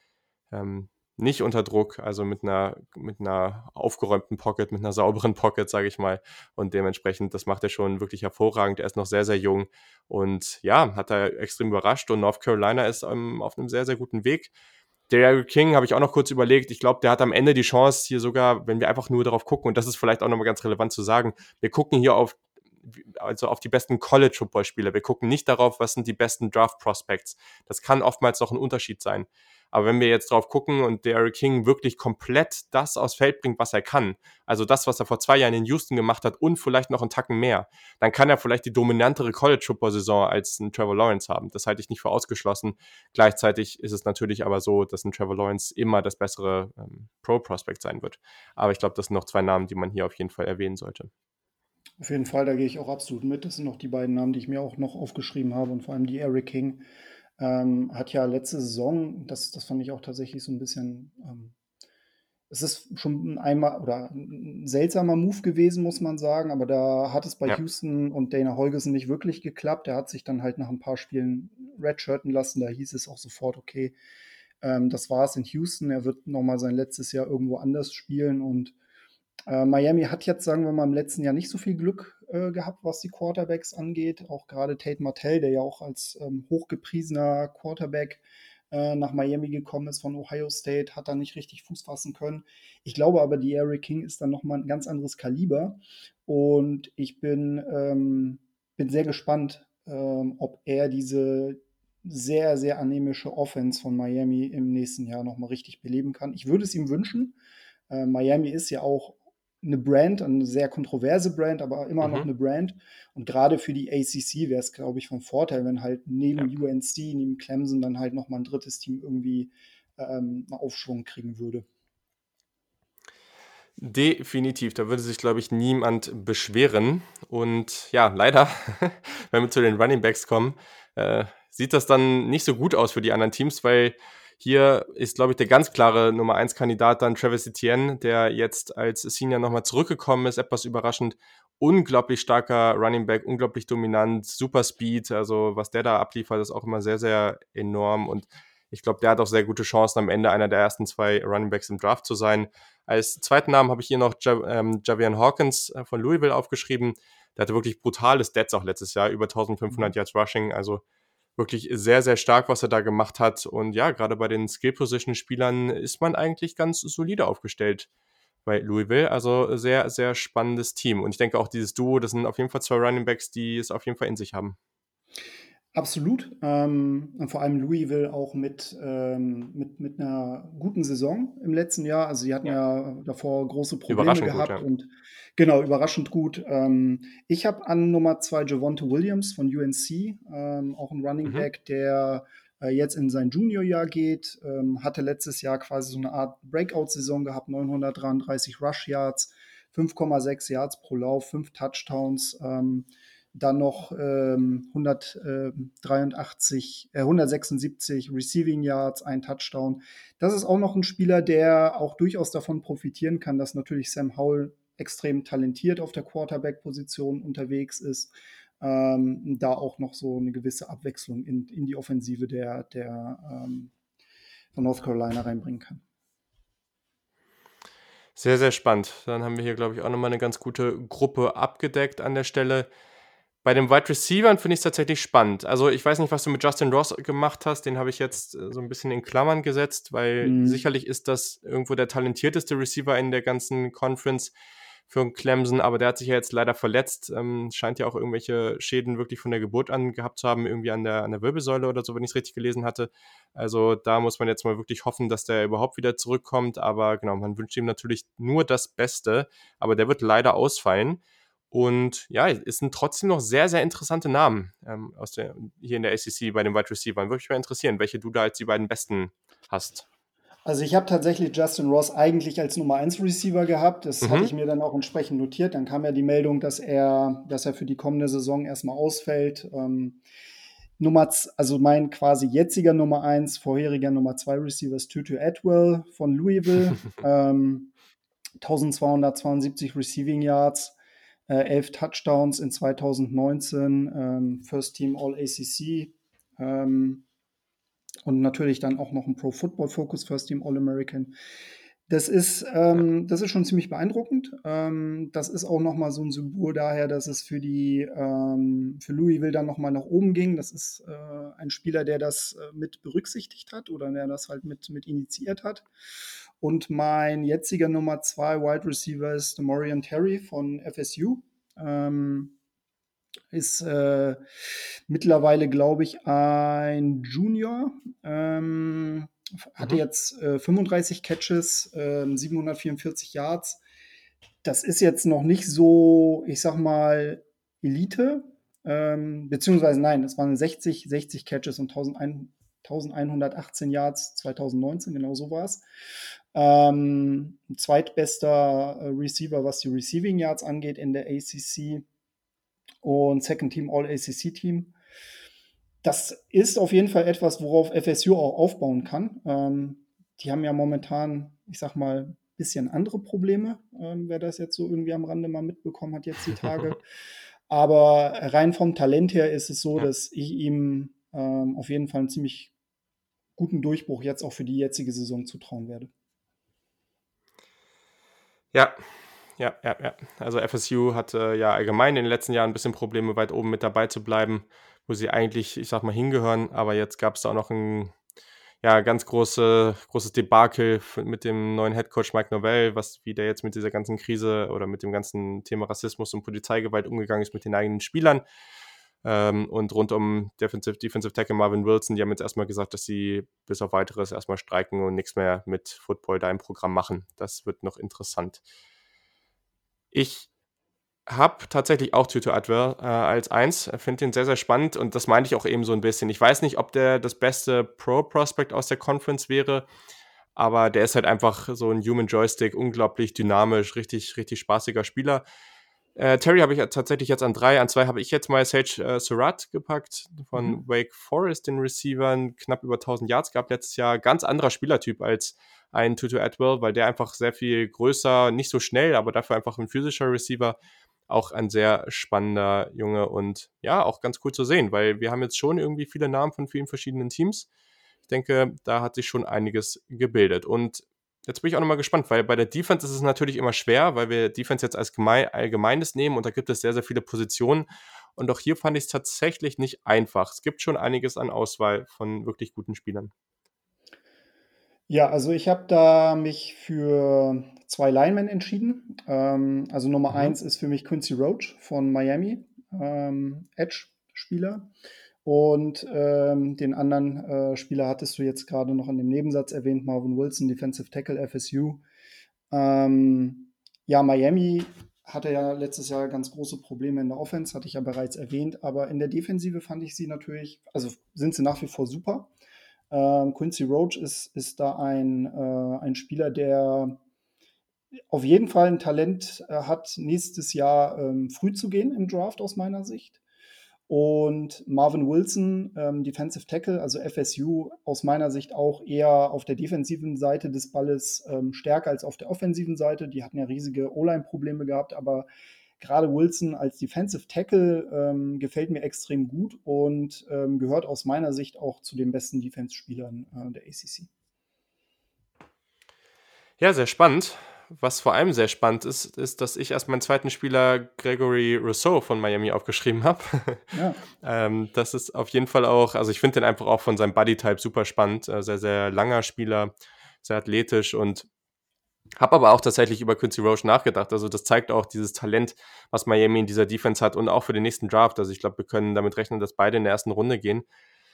Speaker 1: ähm, nicht unter Druck, also mit einer, mit einer aufgeräumten Pocket, mit einer sauberen Pocket, sage ich mal. Und dementsprechend, das macht er schon wirklich hervorragend. Er ist noch sehr, sehr jung und ja, hat er extrem überrascht und North Carolina ist ähm, auf einem sehr, sehr guten Weg. Derrick King habe ich auch noch kurz überlegt. Ich glaube, der hat am Ende die Chance hier sogar, wenn wir einfach nur darauf gucken, und das ist vielleicht auch nochmal ganz relevant zu sagen, wir gucken hier auf also auf die besten College Football Spieler. Wir gucken nicht darauf, was sind die besten Draft Prospects. Das kann oftmals noch ein Unterschied sein. Aber wenn wir jetzt drauf gucken und Derrick King wirklich komplett das aufs Feld bringt, was er kann, also das, was er vor zwei Jahren in Houston gemacht hat und vielleicht noch einen Tacken mehr, dann kann er vielleicht die dominantere College Football Saison als ein Trevor Lawrence haben. Das halte ich nicht für ausgeschlossen. Gleichzeitig ist es natürlich aber so, dass ein Trevor Lawrence immer das bessere ähm, Pro Prospect sein wird. Aber ich glaube, das sind noch zwei Namen, die man hier auf jeden Fall erwähnen sollte.
Speaker 2: Auf jeden Fall, da gehe ich auch absolut mit. Das sind noch die beiden Namen, die ich mir auch noch aufgeschrieben habe und vor allem die Eric King ähm, hat ja letzte Saison, das, das fand ich auch tatsächlich so ein bisschen, ähm, es ist schon ein einmal oder ein seltsamer Move gewesen, muss man sagen, aber da hat es bei ja. Houston und Dana Holgerson nicht wirklich geklappt. Er hat sich dann halt nach ein paar Spielen redshirten lassen. Da hieß es auch sofort, okay, ähm, das war es in Houston. Er wird nochmal sein letztes Jahr irgendwo anders spielen und äh, Miami hat jetzt, sagen wir mal, im letzten Jahr nicht so viel Glück äh, gehabt, was die Quarterbacks angeht. Auch gerade Tate Martell, der ja auch als ähm, hochgepriesener Quarterback äh, nach Miami gekommen ist von Ohio State, hat da nicht richtig Fuß fassen können. Ich glaube aber, die Eric King ist dann nochmal ein ganz anderes Kaliber. Und ich bin, ähm, bin sehr gespannt, ähm, ob er diese sehr, sehr anämische Offense von Miami im nächsten Jahr nochmal richtig beleben kann. Ich würde es ihm wünschen. Äh, Miami ist ja auch eine Brand, eine sehr kontroverse Brand, aber immer mhm. noch eine Brand. Und gerade für die ACC wäre es, glaube ich, von Vorteil, wenn halt neben ja. UNC, neben Clemson dann halt nochmal ein drittes Team irgendwie ähm, einen Aufschwung kriegen würde.
Speaker 1: Definitiv, da würde sich, glaube ich, niemand beschweren. Und ja, leider, wenn wir zu den Running Backs kommen, äh, sieht das dann nicht so gut aus für die anderen Teams, weil hier ist, glaube ich, der ganz klare Nummer 1 Kandidat dann Travis Etienne, der jetzt als Senior nochmal zurückgekommen ist, etwas überraschend. Unglaublich starker Running Back, unglaublich dominant, super Speed. Also, was der da abliefert, ist auch immer sehr, sehr enorm. Und ich glaube, der hat auch sehr gute Chancen, am Ende einer der ersten zwei Running Backs im Draft zu sein. Als zweiten Namen habe ich hier noch Jav ähm, Javian Hawkins äh, von Louisville aufgeschrieben. Der hatte wirklich brutale Stats auch letztes Jahr, über 1500 Yards Rushing. Also wirklich sehr, sehr stark, was er da gemacht hat. Und ja, gerade bei den Skill-Position-Spielern ist man eigentlich ganz solide aufgestellt bei Louisville. Also sehr, sehr spannendes Team. Und ich denke auch dieses Duo, das sind auf jeden Fall zwei Running Backs, die es auf jeden Fall in sich haben.
Speaker 2: Absolut. Ähm, und vor allem Louisville auch mit, ähm, mit, mit einer guten Saison im letzten Jahr. Also sie hatten ja, ja davor große Probleme gehabt gut, ja. und genau, überraschend gut. Ähm, ich habe an Nummer zwei Javonte Williams von UNC, ähm, auch ein Running mhm. Back, der äh, jetzt in sein Juniorjahr geht, ähm, hatte letztes Jahr quasi so eine Art Breakout-Saison gehabt, 933 Rush Yards, 5,6 Yards pro Lauf, 5 Touchdowns. Ähm, dann noch ähm, 183, äh, 176 Receiving Yards, ein Touchdown. Das ist auch noch ein Spieler, der auch durchaus davon profitieren kann, dass natürlich Sam Howell extrem talentiert auf der Quarterback-Position unterwegs ist. Ähm, da auch noch so eine gewisse Abwechslung in, in die Offensive der, der ähm, von North Carolina reinbringen kann.
Speaker 1: Sehr, sehr spannend. Dann haben wir hier, glaube ich, auch nochmal eine ganz gute Gruppe abgedeckt an der Stelle. Bei den Wide Receivers finde ich es tatsächlich spannend. Also ich weiß nicht, was du mit Justin Ross gemacht hast. Den habe ich jetzt äh, so ein bisschen in Klammern gesetzt, weil mhm. sicherlich ist das irgendwo der talentierteste Receiver in der ganzen Conference für Clemson, aber der hat sich ja jetzt leider verletzt. Ähm, scheint ja auch irgendwelche Schäden wirklich von der Geburt an gehabt zu haben, irgendwie an der, an der Wirbelsäule oder so, wenn ich es richtig gelesen hatte. Also da muss man jetzt mal wirklich hoffen, dass der überhaupt wieder zurückkommt. Aber genau, man wünscht ihm natürlich nur das Beste, aber der wird leider ausfallen. Und ja, es sind trotzdem noch sehr, sehr interessante Namen ähm, aus der, hier in der SEC bei den Wide Receivers. Würde mich mal interessieren, welche du da als die beiden besten hast.
Speaker 2: Also ich habe tatsächlich Justin Ross eigentlich als Nummer 1 Receiver gehabt. Das mhm. hatte ich mir dann auch entsprechend notiert. Dann kam ja die Meldung, dass er, dass er für die kommende Saison erstmal ausfällt. Ähm, Nummer, also mein quasi jetziger Nummer 1, vorheriger Nummer 2 Receiver ist Tutu Atwell von Louisville. ähm, 1272 Receiving Yards äh, elf Touchdowns in 2019, ähm, First Team All ACC ähm, und natürlich dann auch noch ein Pro Football Focus First Team All American. Das ist, ähm, das ist schon ziemlich beeindruckend. Ähm, das ist auch nochmal so ein Symbol daher, dass es für die ähm, für Louisville dann nochmal nach oben ging. Das ist äh, ein Spieler, der das äh, mit berücksichtigt hat oder der das halt mit, mit initiiert hat. Und mein jetziger Nummer zwei Wide Receiver ist Morian Terry von FSU. Ähm, ist äh, mittlerweile, glaube ich, ein Junior. Ähm, hatte mhm. jetzt äh, 35 Catches, äh, 744 Yards. Das ist jetzt noch nicht so, ich sag mal, Elite. Ähm, beziehungsweise nein, es waren 60, 60 Catches und 1100 1118 Yards 2019, genau so war es. Ähm, zweitbester äh, Receiver, was die Receiving Yards angeht in der ACC und Second Team All ACC Team. Das ist auf jeden Fall etwas, worauf FSU auch aufbauen kann. Ähm, die haben ja momentan, ich sag mal, ein bisschen andere Probleme, ähm, wer das jetzt so irgendwie am Rande mal mitbekommen hat, jetzt die Tage. Aber rein vom Talent her ist es so, ja. dass ich ihm ähm, auf jeden Fall einen ziemlich guten Durchbruch jetzt auch für die jetzige Saison zutrauen werde.
Speaker 1: Ja, ja, ja, ja. Also FSU hatte ja allgemein in den letzten Jahren ein bisschen Probleme, weit oben mit dabei zu bleiben, wo sie eigentlich, ich sag mal, hingehören. Aber jetzt gab es da auch noch ein ja, ganz große, großes Debakel mit dem neuen Headcoach Mike Novell, was wie der jetzt mit dieser ganzen Krise oder mit dem ganzen Thema Rassismus und Polizeigewalt umgegangen ist mit den eigenen Spielern. Ähm, und rund um Defensive, Defensive Tackle Marvin Wilson, die haben jetzt erstmal gesagt, dass sie bis auf weiteres erstmal streiken und nichts mehr mit Football da im Programm machen. Das wird noch interessant. Ich habe tatsächlich auch Tutu Atwell äh, als eins, finde den sehr, sehr spannend und das meinte ich auch eben so ein bisschen. Ich weiß nicht, ob der das beste Pro-Prospect aus der Conference wäre, aber der ist halt einfach so ein Human Joystick, unglaublich dynamisch, richtig, richtig spaßiger Spieler. Äh, Terry habe ich tatsächlich jetzt an drei. An zwei habe ich jetzt mal Sage äh, Surratt gepackt von mhm. Wake Forest, den Receivern. Knapp über 1000 Yards gab letztes Jahr. Ganz anderer Spielertyp als ein Tutu Atwell, weil der einfach sehr viel größer, nicht so schnell, aber dafür einfach ein physischer Receiver. Auch ein sehr spannender Junge und ja, auch ganz cool zu sehen, weil wir haben jetzt schon irgendwie viele Namen von vielen verschiedenen Teams. Ich denke, da hat sich schon einiges gebildet. Und Jetzt bin ich auch nochmal gespannt, weil bei der Defense ist es natürlich immer schwer, weil wir Defense jetzt als Allgemeines nehmen und da gibt es sehr, sehr viele Positionen. Und auch hier fand ich es tatsächlich nicht einfach. Es gibt schon einiges an Auswahl von wirklich guten Spielern.
Speaker 2: Ja, also ich habe da mich für zwei Linemen entschieden. Ähm, also Nummer mhm. eins ist für mich Quincy Roach von Miami, ähm, Edge-Spieler. Und ähm, den anderen äh, Spieler hattest du jetzt gerade noch in dem Nebensatz erwähnt, Marvin Wilson, Defensive Tackle FSU. Ähm, ja, Miami hatte ja letztes Jahr ganz große Probleme in der Offense, hatte ich ja bereits erwähnt, aber in der Defensive fand ich sie natürlich, also sind sie nach wie vor super. Ähm, Quincy Roach ist, ist da ein, äh, ein Spieler, der auf jeden Fall ein Talent äh, hat, nächstes Jahr ähm, früh zu gehen im Draft aus meiner Sicht. Und Marvin Wilson, ähm, Defensive Tackle, also FSU, aus meiner Sicht auch eher auf der defensiven Seite des Balles ähm, stärker als auf der offensiven Seite. Die hatten ja riesige O-Line-Probleme gehabt, aber gerade Wilson als Defensive Tackle ähm, gefällt mir extrem gut und ähm, gehört aus meiner Sicht auch zu den besten Defense-Spielern äh, der ACC.
Speaker 1: Ja, sehr spannend. Was vor allem sehr spannend ist, ist, dass ich erst meinen zweiten Spieler Gregory Rousseau von Miami aufgeschrieben habe. Ja. ähm, das ist auf jeden Fall auch, also ich finde den einfach auch von seinem Bodytype super spannend. Äh, sehr, sehr langer Spieler, sehr athletisch und habe aber auch tatsächlich über Quincy Roche nachgedacht. Also das zeigt auch dieses Talent, was Miami in dieser Defense hat und auch für den nächsten Draft. Also ich glaube, wir können damit rechnen, dass beide in der ersten Runde gehen.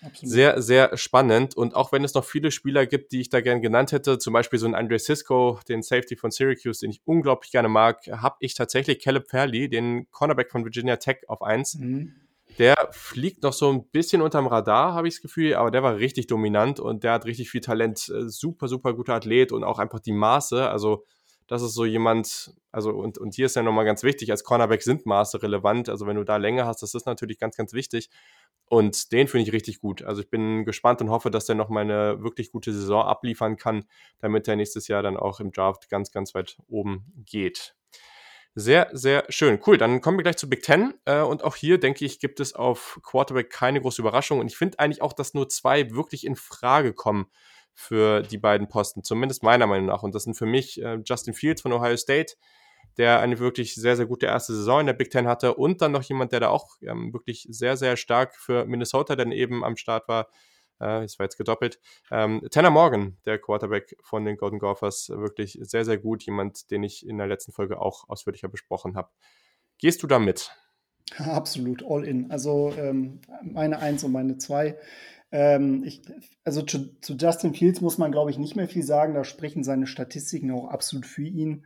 Speaker 1: Absolut. Sehr, sehr spannend. Und auch wenn es noch viele Spieler gibt, die ich da gerne genannt hätte, zum Beispiel so ein Andre Cisco, den Safety von Syracuse, den ich unglaublich gerne mag, habe ich tatsächlich Caleb Fairley, den Cornerback von Virginia Tech, auf 1. Mhm. Der fliegt noch so ein bisschen unterm Radar, habe ich das Gefühl, aber der war richtig dominant und der hat richtig viel Talent. Äh, super, super guter Athlet und auch einfach die Maße. Also, das ist so jemand, also, und, und hier ist ja nochmal ganz wichtig, als Cornerback sind Maße relevant. Also, wenn du da Länge hast, das ist natürlich ganz, ganz wichtig. Und den finde ich richtig gut. Also ich bin gespannt und hoffe, dass der noch mal eine wirklich gute Saison abliefern kann, damit er nächstes Jahr dann auch im Draft ganz, ganz weit oben geht. Sehr, sehr schön. Cool, dann kommen wir gleich zu Big Ten. Äh, und auch hier, denke ich, gibt es auf Quarterback keine große Überraschung. Und ich finde eigentlich auch, dass nur zwei wirklich in Frage kommen für die beiden Posten, zumindest meiner Meinung nach. Und das sind für mich äh, Justin Fields von Ohio State der eine wirklich sehr, sehr gute erste Saison in der Big Ten hatte und dann noch jemand, der da auch ähm, wirklich sehr, sehr stark für Minnesota dann eben am Start war. Äh, das war jetzt gedoppelt. Ähm, Tanner Morgan, der Quarterback von den Golden Gophers, wirklich sehr, sehr gut. Jemand, den ich in der letzten Folge auch ausführlicher besprochen habe. Gehst du da mit?
Speaker 2: Absolut, all in. Also ähm, meine Eins und meine Zwei. Ähm, ich, also zu, zu, Justin Fields muss man, glaube ich, nicht mehr viel sagen. Da sprechen seine Statistiken auch absolut für ihn.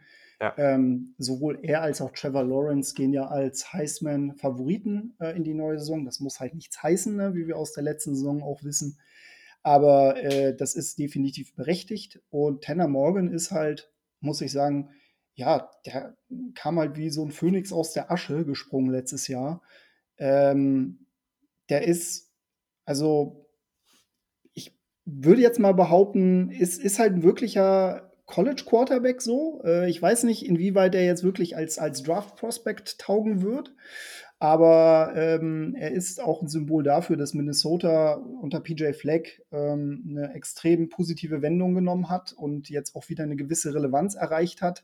Speaker 2: Ähm, sowohl er als auch Trevor Lawrence gehen ja als Heisman-Favoriten äh, in die neue Saison. Das muss halt nichts heißen, ne, wie wir aus der letzten Saison auch wissen. Aber äh, das ist definitiv berechtigt. Und Tanner Morgan ist halt, muss ich sagen, ja, der kam halt wie so ein Phönix aus der Asche gesprungen letztes Jahr. Ähm, der ist, also ich würde jetzt mal behaupten, ist, ist halt ein wirklicher College Quarterback so. Äh, ich weiß nicht, inwieweit er jetzt wirklich als, als Draft Prospect taugen wird. Aber ähm, er ist auch ein Symbol dafür, dass Minnesota unter PJ Fleck ähm, eine extrem positive Wendung genommen hat und jetzt auch wieder eine gewisse Relevanz erreicht hat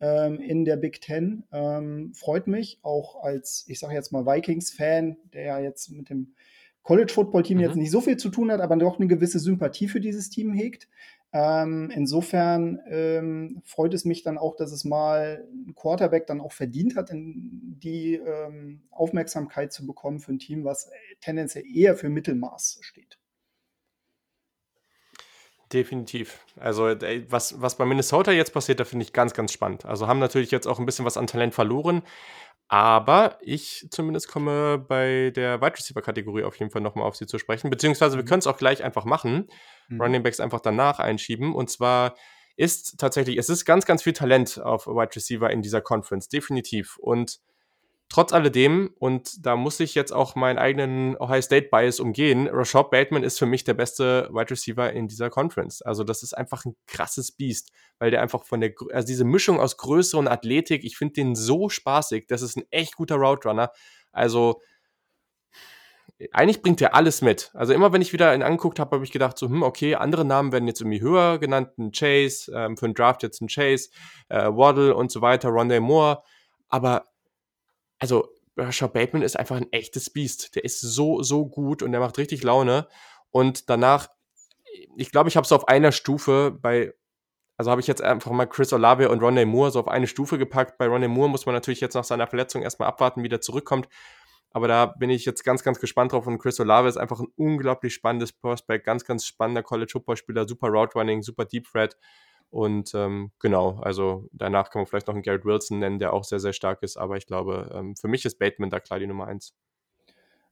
Speaker 2: ähm, in der Big Ten. Ähm, freut mich auch als, ich sage jetzt mal, Vikings-Fan, der ja jetzt mit dem College-Football-Team mhm. jetzt nicht so viel zu tun hat, aber doch eine gewisse Sympathie für dieses Team hegt. Ähm, insofern ähm, freut es mich dann auch, dass es mal ein Quarterback dann auch verdient hat, die ähm, Aufmerksamkeit zu bekommen für ein Team, was tendenziell eher für Mittelmaß steht.
Speaker 1: Definitiv. Also was, was bei Minnesota jetzt passiert, da finde ich ganz, ganz spannend. Also haben natürlich jetzt auch ein bisschen was an Talent verloren, aber ich zumindest komme bei der Wide Receiver Kategorie auf jeden Fall nochmal auf sie zu sprechen. Beziehungsweise wir mhm. können es auch gleich einfach machen. Mhm. Running Backs einfach danach einschieben. Und zwar ist tatsächlich, es ist ganz, ganz viel Talent auf Wide Receiver in dieser Conference. Definitiv. Und Trotz alledem, und da muss ich jetzt auch meinen eigenen Ohio State Bias umgehen, Rashad Bateman ist für mich der beste Wide Receiver in dieser Conference. Also das ist einfach ein krasses Biest, weil der einfach von der, also diese Mischung aus Größe und Athletik, ich finde den so spaßig. Das ist ein echt guter Route Runner. Also eigentlich bringt er alles mit. Also immer wenn ich wieder ihn angeguckt habe, habe ich gedacht so, hm, okay, andere Namen werden jetzt irgendwie höher genannt, ein Chase, ähm, für einen Draft jetzt ein Chase, äh, Waddle und so weiter, Rondé Moore, aber also Rashad Bateman ist einfach ein echtes Biest. Der ist so, so gut und der macht richtig Laune. Und danach, ich glaube, ich habe es auf einer Stufe bei, also habe ich jetzt einfach mal Chris Olave und Ronnie Moore so auf eine Stufe gepackt. Bei Ronnie Moore muss man natürlich jetzt nach seiner Verletzung erstmal abwarten, wie der zurückkommt. Aber da bin ich jetzt ganz, ganz gespannt drauf. Und Chris Olave ist einfach ein unglaublich spannendes Prospect, ganz, ganz spannender College-Football-Spieler, super Route Running, super Deep Threat. Und ähm, genau, also danach kann man vielleicht noch einen Garrett Wilson nennen, der auch sehr, sehr stark ist. Aber ich glaube, ähm, für mich ist Bateman da klar die Nummer eins.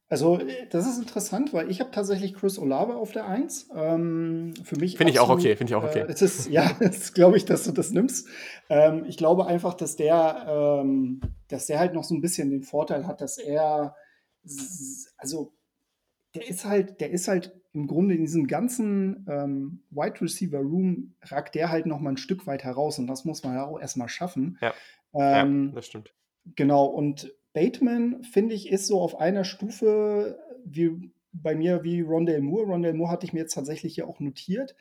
Speaker 2: Also, äh, das ist interessant, weil ich habe tatsächlich Chris Olave auf der 1. Ähm, für mich
Speaker 1: Finde ich auch okay, finde ich auch okay.
Speaker 2: Äh, es ist, ja, das glaube ich, dass du das nimmst. Ähm, ich glaube einfach, dass der, ähm, dass der halt noch so ein bisschen den Vorteil hat, dass er, also der ist halt, der ist halt im Grunde in diesem ganzen ähm, Wide Receiver Room ragt der halt noch mal ein Stück weit heraus und das muss man ja auch erstmal schaffen.
Speaker 1: Ja, ja ähm, das stimmt.
Speaker 2: Genau, und Bateman, finde ich, ist so auf einer Stufe wie bei mir wie Rondell Moore. Rondell Moore hatte ich mir jetzt tatsächlich hier auch notiert.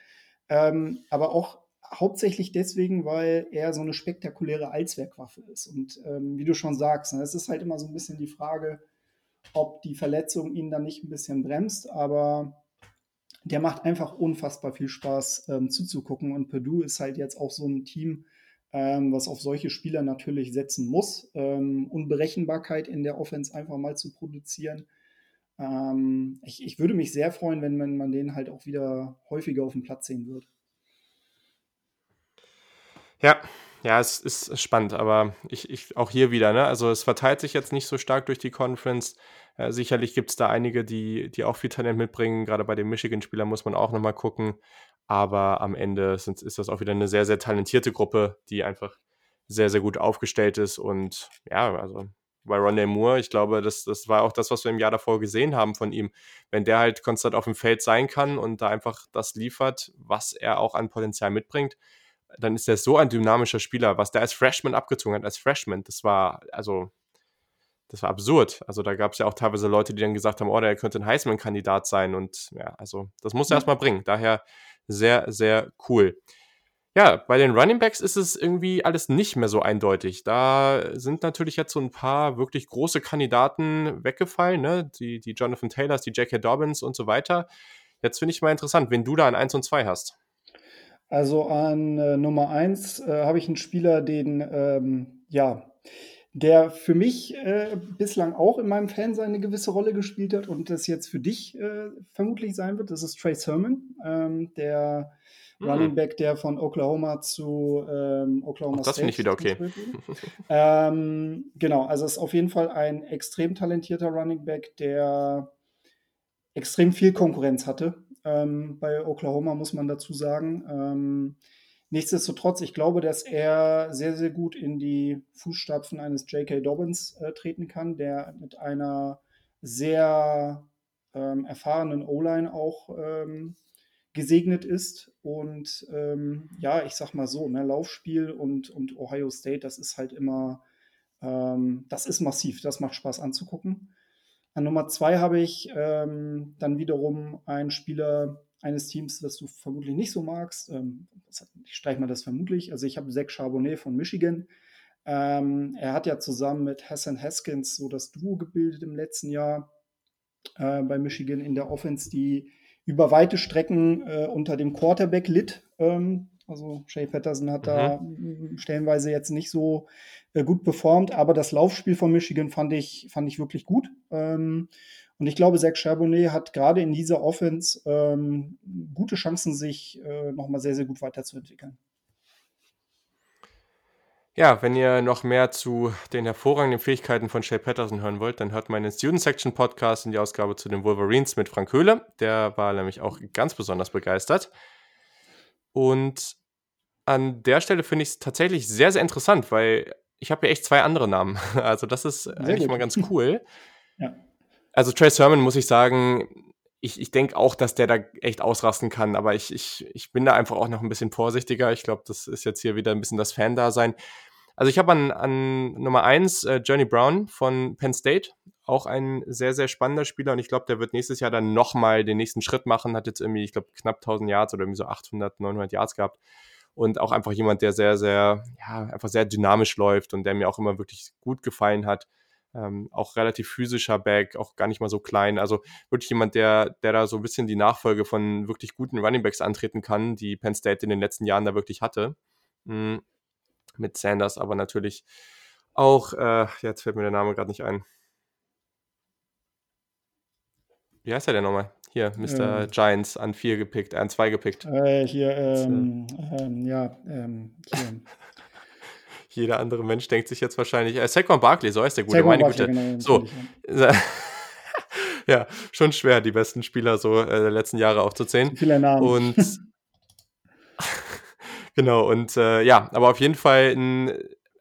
Speaker 2: Ähm, aber auch hauptsächlich deswegen, weil er so eine spektakuläre Allzweckwaffe ist. Und ähm, wie du schon sagst, ne, es ist halt immer so ein bisschen die Frage, ob die Verletzung ihn dann nicht ein bisschen bremst. Aber der macht einfach unfassbar viel Spaß ähm, zuzugucken. Und Purdue ist halt jetzt auch so ein Team, ähm, was auf solche Spieler natürlich setzen muss. Ähm, Unberechenbarkeit in der Offense einfach mal zu produzieren. Ähm, ich, ich, würde mich sehr freuen, wenn man, man den halt auch wieder häufiger auf dem Platz sehen wird.
Speaker 1: Ja, ja, es ist spannend, aber ich, ich auch hier wieder, ne? Also es verteilt sich jetzt nicht so stark durch die Conference. Äh, sicherlich gibt es da einige, die, die auch viel Talent mitbringen. Gerade bei den Michigan-Spielern muss man auch nochmal gucken. Aber am Ende sind, ist das auch wieder eine sehr, sehr talentierte Gruppe, die einfach sehr, sehr gut aufgestellt ist. Und ja, also bei Rondé Moore, ich glaube, das, das war auch das, was wir im Jahr davor gesehen haben von ihm. Wenn der halt konstant auf dem Feld sein kann und da einfach das liefert, was er auch an Potenzial mitbringt, dann ist er so ein dynamischer Spieler. Was der als Freshman abgezogen hat, als Freshman, das war, also, das war absurd. Also da gab es ja auch teilweise Leute, die dann gesagt haben, oh, der könnte ein Heisman-Kandidat sein. Und ja, also das muss er mhm. erstmal bringen. Daher sehr, sehr cool. Ja, bei den Running Backs ist es irgendwie alles nicht mehr so eindeutig. Da sind natürlich jetzt so ein paar wirklich große Kandidaten weggefallen, ne? Die, die Jonathan Taylors, die J.K. Dobbins und so weiter. Jetzt finde ich mal interessant, wen du da an 1 und 2 hast.
Speaker 2: Also an äh, Nummer 1 äh, habe ich einen Spieler, den, ähm, ja, der für mich äh, bislang auch in meinem Fan eine gewisse Rolle gespielt hat und das jetzt für dich äh, vermutlich sein wird. Das ist Trey Sermon, ähm, der mhm. Running Back, der von Oklahoma zu ähm, Oklahoma
Speaker 1: Auch das finde ich wieder okay.
Speaker 2: ähm, genau, also ist auf jeden Fall ein extrem talentierter Running Back, der extrem viel Konkurrenz hatte. Ähm, bei Oklahoma muss man dazu sagen. Nichtsdestotrotz, ich glaube, dass er sehr, sehr gut in die Fußstapfen eines J.K. Dobbins äh, treten kann, der mit einer sehr ähm, erfahrenen O-Line auch ähm, gesegnet ist. Und ähm, ja, ich sag mal so, ne, Laufspiel und, und Ohio State, das ist halt immer, ähm, das ist massiv, das macht Spaß anzugucken. An Nummer zwei habe ich ähm, dann wiederum einen Spieler, eines Teams, das du vermutlich nicht so magst. Ähm, ich streiche mal das vermutlich. Also ich habe Zach Charbonnet von Michigan. Ähm, er hat ja zusammen mit Hassan Haskins so das Duo gebildet im letzten Jahr äh, bei Michigan in der Offense, die über weite Strecken äh, unter dem Quarterback litt. Ähm, also Shay Patterson hat mhm. da stellenweise jetzt nicht so äh, gut performt, aber das Laufspiel von Michigan fand ich, fand ich wirklich gut. Ähm, und ich glaube, Zach Charbonnet hat gerade in dieser Offense ähm, gute Chancen, sich äh, nochmal sehr, sehr gut weiterzuentwickeln.
Speaker 1: Ja, wenn ihr noch mehr zu den hervorragenden Fähigkeiten von Shay Patterson hören wollt, dann hört meinen Student Section Podcast in die Ausgabe zu den Wolverines mit Frank Höhle. Der war nämlich auch ganz besonders begeistert. Und an der Stelle finde ich es tatsächlich sehr, sehr interessant, weil ich habe ja echt zwei andere Namen. Also das ist sehr eigentlich gut. mal ganz cool. ja. Also Trey Sermon muss ich sagen, ich, ich denke auch, dass der da echt ausrasten kann, aber ich, ich, ich bin da einfach auch noch ein bisschen vorsichtiger. Ich glaube, das ist jetzt hier wieder ein bisschen das Fan-Dasein. Also ich habe an, an Nummer eins äh, Journey Brown von Penn State, auch ein sehr, sehr spannender Spieler und ich glaube, der wird nächstes Jahr dann nochmal den nächsten Schritt machen, hat jetzt irgendwie, ich glaube, knapp 1000 Yards oder irgendwie so 800, 900 Yards gehabt und auch einfach jemand, der sehr, sehr, ja, einfach sehr dynamisch läuft und der mir auch immer wirklich gut gefallen hat. Ähm, auch relativ physischer Back, auch gar nicht mal so klein. Also wirklich jemand, der, der da so ein bisschen die Nachfolge von wirklich guten Runningbacks antreten kann, die Penn State in den letzten Jahren da wirklich hatte. Mhm. Mit Sanders, aber natürlich auch, äh, jetzt fällt mir der Name gerade nicht ein. wie heißt er denn nochmal? Hier, Mr. Ähm, Giants an 4 gepickt, äh, an 2 gepickt.
Speaker 2: Äh, hier, ähm, ähm, ja, ähm, hier.
Speaker 1: Jeder andere Mensch denkt sich jetzt wahrscheinlich, äh, Saquon Barkley, so heißt der gute, meine Güte. Genau, so. ja, schon schwer, die besten Spieler so äh, der letzten Jahre aufzuzählen.
Speaker 2: Viele Namen.
Speaker 1: Und genau, und äh, ja, aber auf jeden Fall ein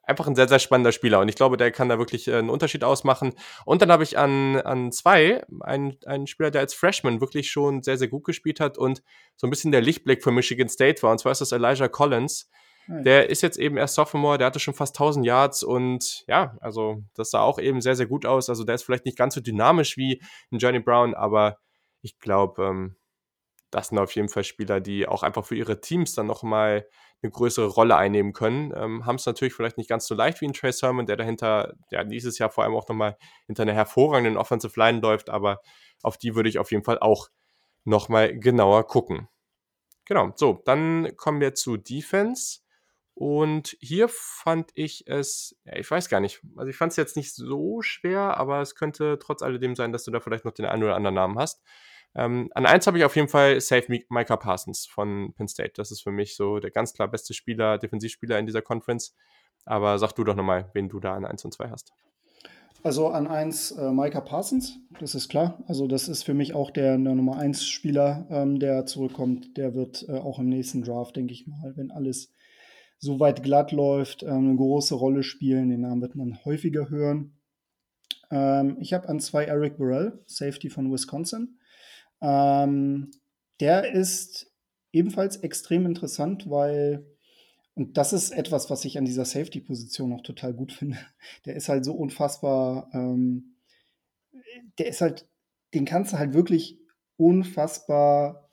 Speaker 1: einfach ein sehr, sehr spannender Spieler. Und ich glaube, der kann da wirklich äh, einen Unterschied ausmachen. Und dann habe ich an, an zwei einen, einen Spieler, der als Freshman wirklich schon sehr, sehr gut gespielt hat und so ein bisschen der Lichtblick für Michigan State war. Und zwar ist das Elijah Collins. Der ist jetzt eben erst Sophomore, der hatte schon fast 1000 Yards und ja, also das sah auch eben sehr, sehr gut aus. Also der ist vielleicht nicht ganz so dynamisch wie ein Johnny Brown, aber ich glaube, ähm, das sind auf jeden Fall Spieler, die auch einfach für ihre Teams dann nochmal eine größere Rolle einnehmen können. Ähm, Haben es natürlich vielleicht nicht ganz so leicht wie ein Trace Sermon, der dahinter, ja, dieses Jahr vor allem auch nochmal hinter einer hervorragenden Offensive Line läuft, aber auf die würde ich auf jeden Fall auch nochmal genauer gucken. Genau, so, dann kommen wir zu Defense. Und hier fand ich es, ja, ich weiß gar nicht, also ich fand es jetzt nicht so schwer, aber es könnte trotz alledem sein, dass du da vielleicht noch den einen oder anderen Namen hast. Ähm, an eins habe ich auf jeden Fall Safe Micah Parsons von Penn State. Das ist für mich so der ganz klar beste Spieler, Defensivspieler in dieser Conference. Aber sag du doch nochmal, wen du da an 1 und 2 hast.
Speaker 2: Also an 1 äh, Micah Parsons, das ist klar. Also das ist für mich auch der, der Nummer 1 Spieler, ähm, der zurückkommt. Der wird äh, auch im nächsten Draft, denke ich mal, wenn alles so weit glatt läuft, ähm, eine große Rolle spielen. Den Namen wird man häufiger hören. Ähm, ich habe an 2 Eric Burrell, Safety von Wisconsin. Ähm, der ist ebenfalls extrem interessant, weil, und das ist etwas, was ich an dieser Safety-Position noch total gut finde, der ist halt so unfassbar, ähm, der ist halt, den kannst du halt wirklich unfassbar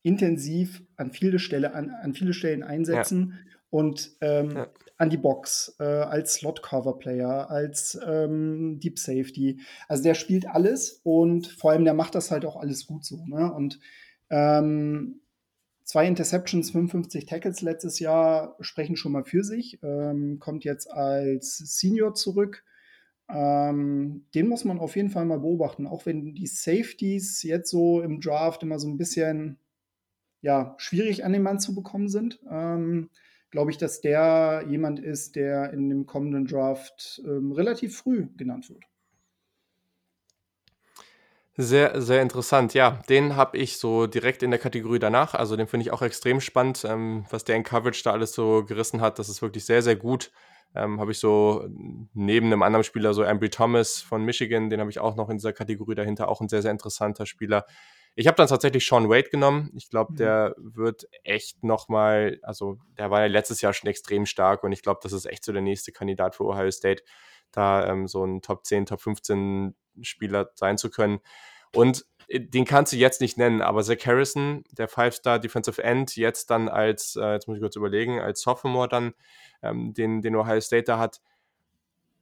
Speaker 2: intensiv an viele, Stelle, an, an viele Stellen einsetzen. Ja und ähm, ja. an die Box äh, als Slot-Cover-Player, als ähm, Deep Safety. Also der spielt alles und vor allem der macht das halt auch alles gut so. Ne? Und ähm, zwei Interceptions, 55 Tackles letztes Jahr sprechen schon mal für sich. Ähm, kommt jetzt als Senior zurück. Ähm, den muss man auf jeden Fall mal beobachten, auch wenn die Safeties jetzt so im Draft immer so ein bisschen ja, schwierig an den Mann zu bekommen sind. Ähm, glaube ich, dass der jemand ist, der in dem kommenden Draft ähm, relativ früh genannt wird.
Speaker 1: Sehr, sehr interessant. Ja, den habe ich so direkt in der Kategorie danach. Also den finde ich auch extrem spannend, ähm, was der in Coverage da alles so gerissen hat. Das ist wirklich sehr, sehr gut. Ähm, habe ich so neben einem anderen Spieler, so Ambry Thomas von Michigan, den habe ich auch noch in dieser Kategorie dahinter, auch ein sehr, sehr interessanter Spieler. Ich habe dann tatsächlich Sean Wade genommen. Ich glaube, mhm. der wird echt nochmal, also der war ja letztes Jahr schon extrem stark und ich glaube, das ist echt so der nächste Kandidat für Ohio State, da ähm, so ein Top 10, Top 15 Spieler sein zu können. Und äh, den kannst du jetzt nicht nennen, aber Zach Harrison, der Five-Star Defensive End, jetzt dann als, äh, jetzt muss ich kurz überlegen, als Sophomore dann, ähm, den, den Ohio State da hat,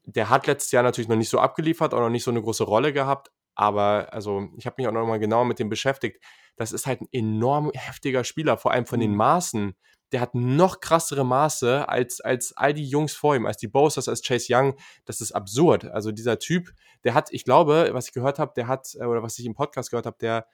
Speaker 1: der hat letztes Jahr natürlich noch nicht so abgeliefert, auch noch nicht so eine große Rolle gehabt, aber also, ich habe mich auch noch mal genau mit dem beschäftigt. Das ist halt ein enorm heftiger Spieler, vor allem von den mhm. Maßen. Der hat noch krassere Maße als, als all die Jungs vor ihm, als die Bowsers, als Chase Young. Das ist absurd. Also dieser Typ, der hat, ich glaube, was ich gehört habe, der hat, äh, oder was ich im Podcast gehört habe, der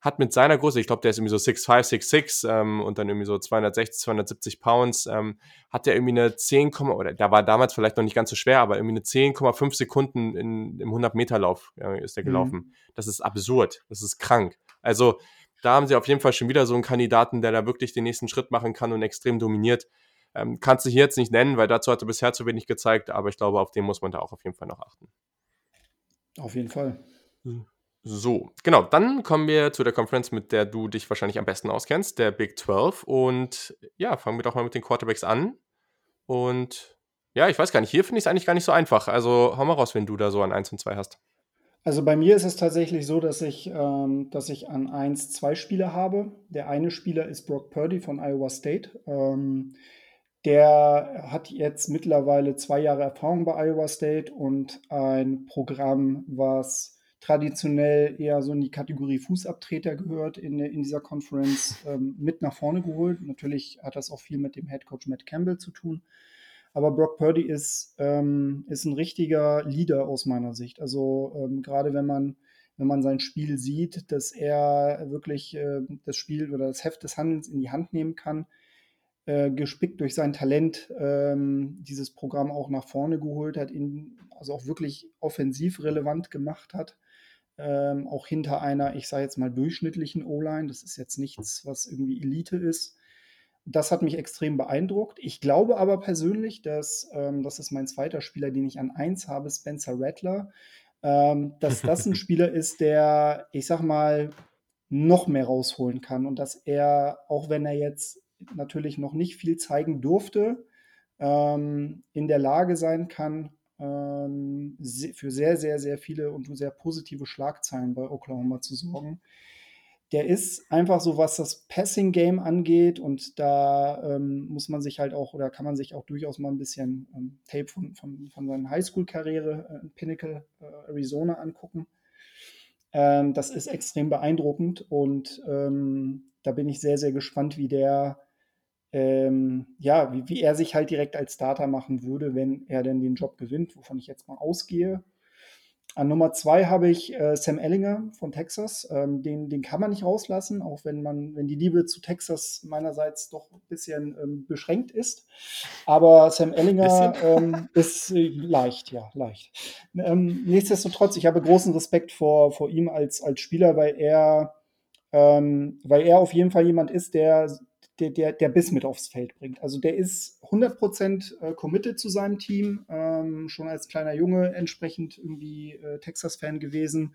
Speaker 1: hat mit seiner Größe, ich glaube, der ist irgendwie so 6'5, 6'6 ähm, und dann irgendwie so 260, 270 Pounds, ähm, hat der irgendwie eine 10, oder der war damals vielleicht noch nicht ganz so schwer, aber irgendwie eine 10,5 Sekunden in, im 100-Meter-Lauf äh, ist der mhm. gelaufen. Mhm. Das ist absurd, das ist krank. Also da haben sie auf jeden Fall schon wieder so einen Kandidaten, der da wirklich den nächsten Schritt machen kann und extrem dominiert. Ähm, kannst du hier jetzt nicht nennen, weil dazu hat er bisher zu wenig gezeigt, aber ich glaube, auf den muss man da auch auf jeden Fall noch achten.
Speaker 2: Auf jeden Fall.
Speaker 1: Mhm. So, genau, dann kommen wir zu der Conference, mit der du dich wahrscheinlich am besten auskennst, der Big 12. Und ja, fangen wir doch mal mit den Quarterbacks an. Und ja, ich weiß gar nicht, hier finde ich es eigentlich gar nicht so einfach. Also hau mal raus, wenn du da so an 1 und 2 hast.
Speaker 2: Also bei mir ist es tatsächlich so, dass ich, ähm, dass ich an 1 zwei Spieler habe. Der eine Spieler ist Brock Purdy von Iowa State. Ähm, der hat jetzt mittlerweile zwei Jahre Erfahrung bei Iowa State und ein Programm, was traditionell eher so in die Kategorie Fußabtreter gehört in, in dieser Conference, ähm, mit nach vorne geholt. Natürlich hat das auch viel mit dem Head Coach Matt Campbell zu tun. Aber Brock Purdy ist, ähm, ist ein richtiger Leader aus meiner Sicht. Also ähm, gerade wenn man wenn man sein Spiel sieht, dass er wirklich äh, das Spiel oder das Heft des Handelns in die Hand nehmen kann. Äh, gespickt durch sein Talent ähm, dieses Programm auch nach vorne geholt hat, ihn also auch wirklich offensiv relevant gemacht hat. Ähm, auch hinter einer, ich sage jetzt mal, durchschnittlichen O-Line. Das ist jetzt nichts, was irgendwie Elite ist. Das hat mich extrem beeindruckt. Ich glaube aber persönlich, dass, ähm, das ist mein zweiter Spieler, den ich an eins habe, Spencer Rattler, ähm, dass das ein Spieler ist, der, ich sag mal, noch mehr rausholen kann und dass er, auch wenn er jetzt natürlich noch nicht viel zeigen durfte, ähm, in der Lage sein kann, für sehr, sehr, sehr viele und sehr positive Schlagzeilen bei Oklahoma zu sorgen. Der ist einfach so, was das Passing-Game angeht, und da ähm, muss man sich halt auch, oder kann man sich auch durchaus mal ein bisschen ähm, Tape von, von, von seiner Highschool-Karriere in Pinnacle, äh, Arizona angucken. Ähm, das ist extrem beeindruckend und ähm, da bin ich sehr, sehr gespannt, wie der ähm, ja, wie, wie er sich halt direkt als Starter machen würde, wenn er denn den Job gewinnt, wovon ich jetzt mal ausgehe. An Nummer zwei habe ich äh, Sam Ellinger von Texas. Ähm, den, den kann man nicht rauslassen, auch wenn man, wenn die Liebe zu Texas meinerseits doch ein bisschen ähm, beschränkt ist. Aber Sam Ellinger ähm, ist äh, leicht, ja, leicht. Ähm, nichtsdestotrotz, ich habe großen Respekt vor, vor ihm als, als Spieler, weil er, ähm, weil er auf jeden Fall jemand ist, der der, der, der Biss mit aufs Feld bringt. Also der ist 100% äh, committed zu seinem Team, ähm, schon als kleiner Junge entsprechend irgendwie äh, Texas-Fan gewesen.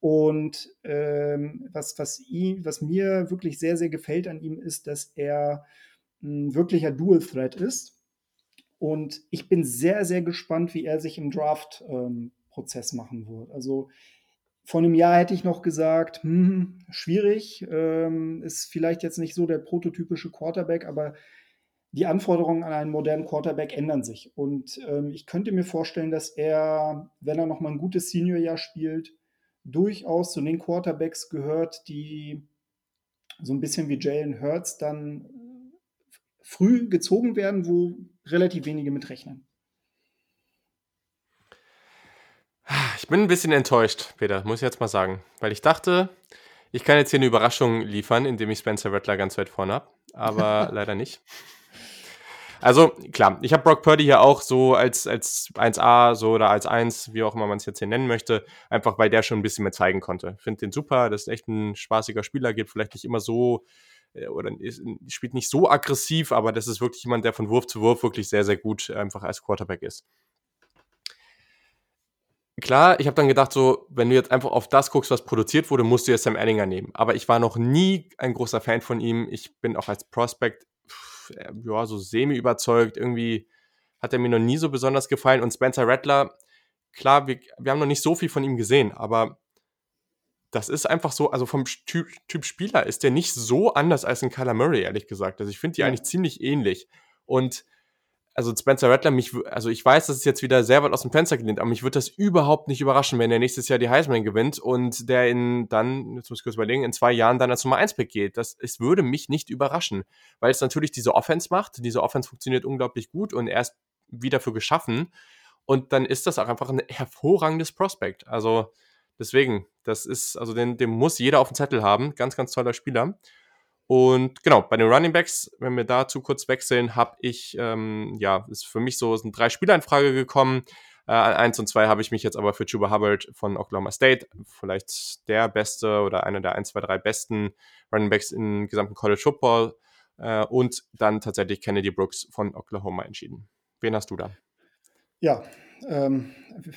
Speaker 2: Und ähm, was, was, ihm, was mir wirklich sehr, sehr gefällt an ihm ist, dass er ein wirklicher Dual-Threat ist. Und ich bin sehr, sehr gespannt, wie er sich im Draft-Prozess ähm, machen wird. Also vor einem Jahr hätte ich noch gesagt, hm, schwierig, ähm, ist vielleicht jetzt nicht so der prototypische Quarterback, aber die Anforderungen an einen modernen Quarterback ändern sich. Und ähm, ich könnte mir vorstellen, dass er, wenn er noch mal ein gutes Seniorjahr spielt, durchaus zu den Quarterbacks gehört, die so ein bisschen wie Jalen Hurts dann früh gezogen werden, wo relativ wenige mitrechnen.
Speaker 1: Ich bin ein bisschen enttäuscht, Peter, muss ich jetzt mal sagen. Weil ich dachte, ich kann jetzt hier eine Überraschung liefern, indem ich Spencer Rattler ganz weit vorne habe. Aber leider nicht. Also, klar, ich habe Brock Purdy hier auch so als, als 1A so oder als 1, wie auch immer man es jetzt hier nennen möchte, einfach weil der schon ein bisschen mehr zeigen konnte. Ich finde den super, das ist echt ein spaßiger Spieler, geht vielleicht nicht immer so äh, oder ist, spielt nicht so aggressiv, aber das ist wirklich jemand, der von Wurf zu Wurf wirklich sehr, sehr gut einfach als Quarterback ist klar, ich habe dann gedacht, so, wenn du jetzt einfach auf das guckst, was produziert wurde, musst du jetzt Sam Ellinger nehmen. Aber ich war noch nie ein großer Fan von ihm. Ich bin auch als Prospect, pff, ja, so semi überzeugt. Irgendwie hat er mir noch nie so besonders gefallen. Und Spencer Rattler, klar, wir, wir haben noch nicht so viel von ihm gesehen, aber das ist einfach so, also vom Typ, typ Spieler ist der nicht so anders als ein Kyler Murray, ehrlich gesagt. Also ich finde die ja. eigentlich ziemlich ähnlich. Und also Spencer Rattler, mich, also ich weiß, das ist jetzt wieder sehr weit aus dem Fenster gelehnt, aber mich würde das überhaupt nicht überraschen, wenn er nächstes Jahr die Heisman gewinnt und der in dann, jetzt muss ich kurz überlegen, in zwei Jahren dann als Nummer 1 Pick geht. Das, es würde mich nicht überraschen, weil es natürlich diese Offense macht. Diese Offense funktioniert unglaublich gut und er ist wieder für geschaffen. Und dann ist das auch einfach ein hervorragendes Prospect. Also deswegen, das ist, also den, den muss jeder auf dem Zettel haben. Ganz, ganz toller Spieler. Und genau, bei den Running Backs, wenn wir dazu kurz wechseln, habe ich, ähm, ja, ist für mich so, sind drei Spieler in Frage gekommen. Äh, eins und zwei habe ich mich jetzt aber für Chuba Hubbard von Oklahoma State, vielleicht der beste oder einer der ein, zwei, drei besten Running Backs im gesamten College Football äh, und dann tatsächlich Kennedy Brooks von Oklahoma entschieden. Wen hast du da?
Speaker 2: Ja, ähm,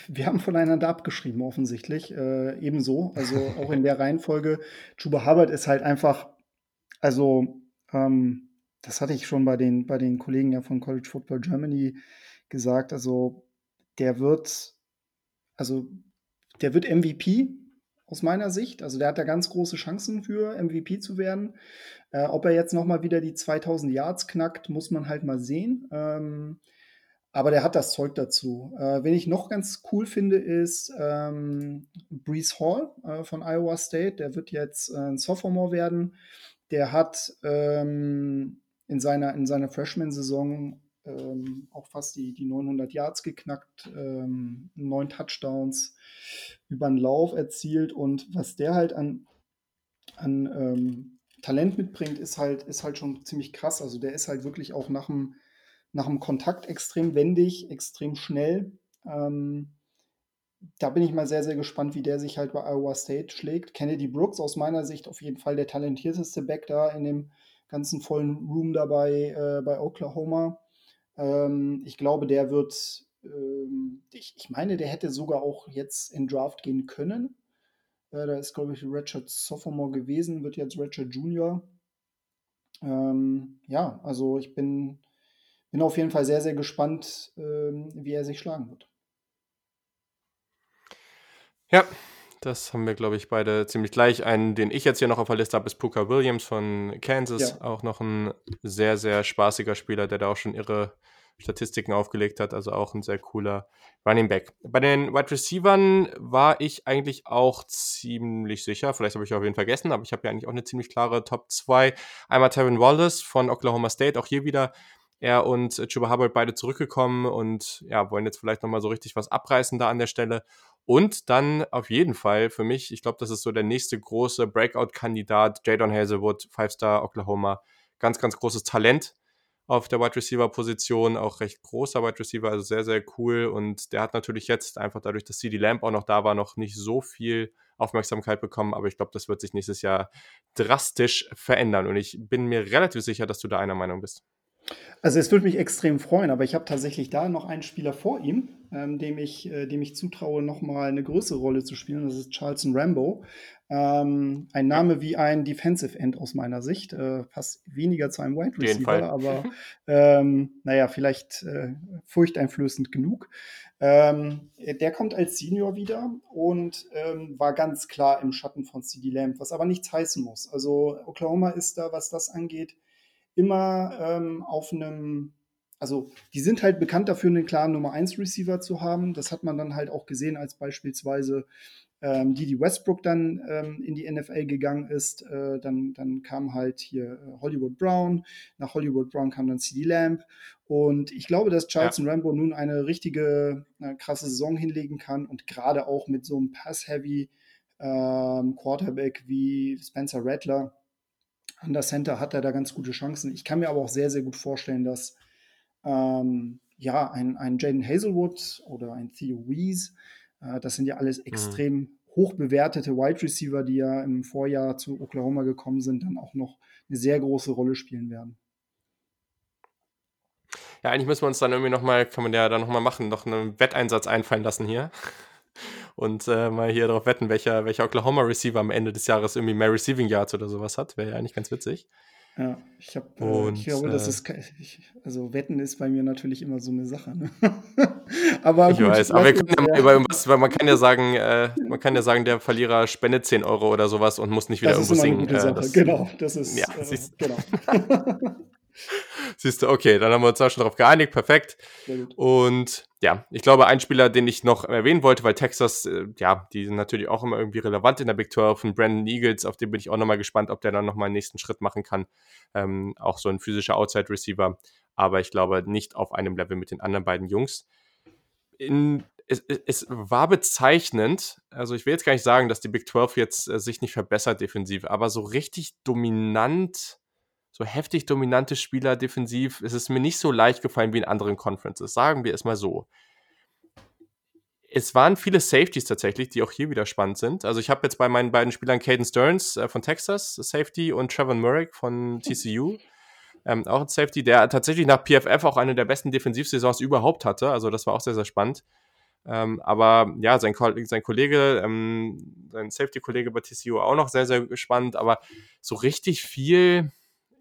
Speaker 2: wir haben voneinander abgeschrieben offensichtlich, äh, ebenso. Also auch in der Reihenfolge. Chuba Hubbard ist halt einfach also, ähm, das hatte ich schon bei den, bei den Kollegen ja von College Football Germany gesagt. Also, der wird, also, der wird MVP aus meiner Sicht. Also, der hat da ganz große Chancen für MVP zu werden. Äh, ob er jetzt nochmal wieder die 2000 Yards knackt, muss man halt mal sehen. Ähm, aber der hat das Zeug dazu. Äh, wen ich noch ganz cool finde, ist ähm, Brees Hall äh, von Iowa State. Der wird jetzt äh, ein Sophomore werden der hat ähm, in seiner, in seiner Freshman-Saison ähm, auch fast die, die 900 Yards geknackt, ähm, neun Touchdowns über den Lauf erzielt und was der halt an, an ähm, Talent mitbringt, ist halt, ist halt schon ziemlich krass. Also der ist halt wirklich auch nach dem, nach dem Kontakt extrem wendig, extrem schnell. Ähm, da bin ich mal sehr, sehr gespannt, wie der sich halt bei Iowa State schlägt. Kennedy Brooks aus meiner Sicht auf jeden Fall der talentierteste Back da in dem ganzen vollen Room dabei äh, bei Oklahoma. Ähm, ich glaube, der wird, ähm, ich, ich meine, der hätte sogar auch jetzt in Draft gehen können. Äh, da ist, glaube ich, Richard Sophomore gewesen, wird jetzt Richard Junior. Ähm, ja, also ich bin, bin auf jeden Fall sehr, sehr gespannt, ähm, wie er sich schlagen wird.
Speaker 1: Ja, das haben wir, glaube ich, beide ziemlich gleich. Einen, den ich jetzt hier noch auf der Liste habe, ist Puka Williams von Kansas. Ja. Auch noch ein sehr, sehr spaßiger Spieler, der da auch schon irre Statistiken aufgelegt hat. Also auch ein sehr cooler Running Back. Bei den Wide Receivern war ich eigentlich auch ziemlich sicher. Vielleicht habe ich auch wen vergessen, aber ich habe ja eigentlich auch eine ziemlich klare Top 2. Einmal Tevin Wallace von Oklahoma State, auch hier wieder er und Chuba Hubbard beide zurückgekommen und ja, wollen jetzt vielleicht nochmal so richtig was abreißen da an der Stelle. Und dann auf jeden Fall für mich, ich glaube, das ist so der nächste große Breakout-Kandidat, Jadon Hazelwood, Five-Star Oklahoma. Ganz, ganz großes Talent auf der Wide Receiver Position, auch recht großer Wide Receiver, also sehr, sehr cool. Und der hat natürlich jetzt einfach dadurch, dass CD Lamp auch noch da war, noch nicht so viel Aufmerksamkeit bekommen. Aber ich glaube, das wird sich nächstes Jahr drastisch verändern. Und ich bin mir relativ sicher, dass du da einer Meinung bist.
Speaker 2: Also es würde mich extrem freuen, aber ich habe tatsächlich da noch einen Spieler vor ihm, ähm, dem, ich, äh, dem ich zutraue, nochmal eine größere Rolle zu spielen. Das ist Charleston Rambo. Ähm, ein Name wie ein Defensive End aus meiner Sicht. Äh, passt weniger zu einem Wide Receiver, aber ähm, naja, vielleicht äh, furchteinflößend genug. Ähm, der kommt als Senior wieder und ähm, war ganz klar im Schatten von CD Lamb, was aber nichts heißen muss. Also Oklahoma ist da, was das angeht, immer ähm, auf einem, also die sind halt bekannt dafür, einen klaren Nummer 1 Receiver zu haben. Das hat man dann halt auch gesehen, als beispielsweise ähm, die, die Westbrook dann ähm, in die NFL gegangen ist. Äh, dann, dann kam halt hier äh, Hollywood Brown. Nach Hollywood Brown kam dann CD Lamb. Und ich glaube, dass Charleston ja. Rambo nun eine richtige, eine krasse Saison hinlegen kann und gerade auch mit so einem Pass-Heavy ähm, Quarterback wie Spencer Rattler an der Center hat er da ganz gute Chancen. Ich kann mir aber auch sehr, sehr gut vorstellen, dass ähm, ja, ein, ein Jaden Hazelwood oder ein Theo Wees, äh, das sind ja alles mhm. extrem mhm. hoch bewertete Wide Receiver, die ja im Vorjahr zu Oklahoma gekommen sind, dann auch noch eine sehr große Rolle spielen werden.
Speaker 1: Ja, eigentlich müssen wir uns dann irgendwie nochmal, kann man ja dann nochmal machen, noch einen Wetteinsatz einfallen lassen hier und äh, mal hier darauf wetten, welcher, welcher Oklahoma Receiver am Ende des Jahres irgendwie mehr Receiving Yards oder sowas hat. Wäre ja eigentlich ganz witzig.
Speaker 2: Ja, ich habe, äh, ich glaube, das äh, ist, ich, also Wetten ist bei mir natürlich immer so eine Sache. Ne?
Speaker 1: aber ich gut, weiß, aber wir können ja, über irgendwas, weil man kann ja sagen, äh, man kann ja sagen, der Verlierer spendet 10 Euro oder sowas und muss nicht wieder irgendwo singen.
Speaker 2: Äh, das, genau, das ist, ja, äh, genau.
Speaker 1: Siehst du, okay, dann haben wir uns auch schon darauf geeinigt, perfekt. Und ja, ich glaube, ein Spieler, den ich noch erwähnen wollte, weil Texas, äh, ja, die sind natürlich auch immer irgendwie relevant in der Big 12 von Brandon Eagles, auf den bin ich auch nochmal gespannt, ob der dann nochmal einen nächsten Schritt machen kann. Ähm, auch so ein physischer Outside-Receiver, aber ich glaube nicht auf einem Level mit den anderen beiden Jungs. In, es, es, war bezeichnend, also ich will jetzt gar nicht sagen, dass die Big 12 jetzt äh, sich nicht verbessert defensiv, aber so richtig dominant so heftig dominante Spieler defensiv, ist es mir nicht so leicht gefallen wie in anderen Conferences. Sagen wir es mal so. Es waren viele Safeties tatsächlich, die auch hier wieder spannend sind. Also ich habe jetzt bei meinen beiden Spielern Caden Stearns äh, von Texas, Safety, und Trevor Murray von TCU. Ähm, auch ein Safety, der tatsächlich nach PFF auch eine der besten Defensivsaisons überhaupt hatte. Also das war auch sehr, sehr spannend. Ähm, aber ja, sein, sein Kollege, ähm, sein Safety-Kollege bei TCU auch noch sehr, sehr spannend. Aber so richtig viel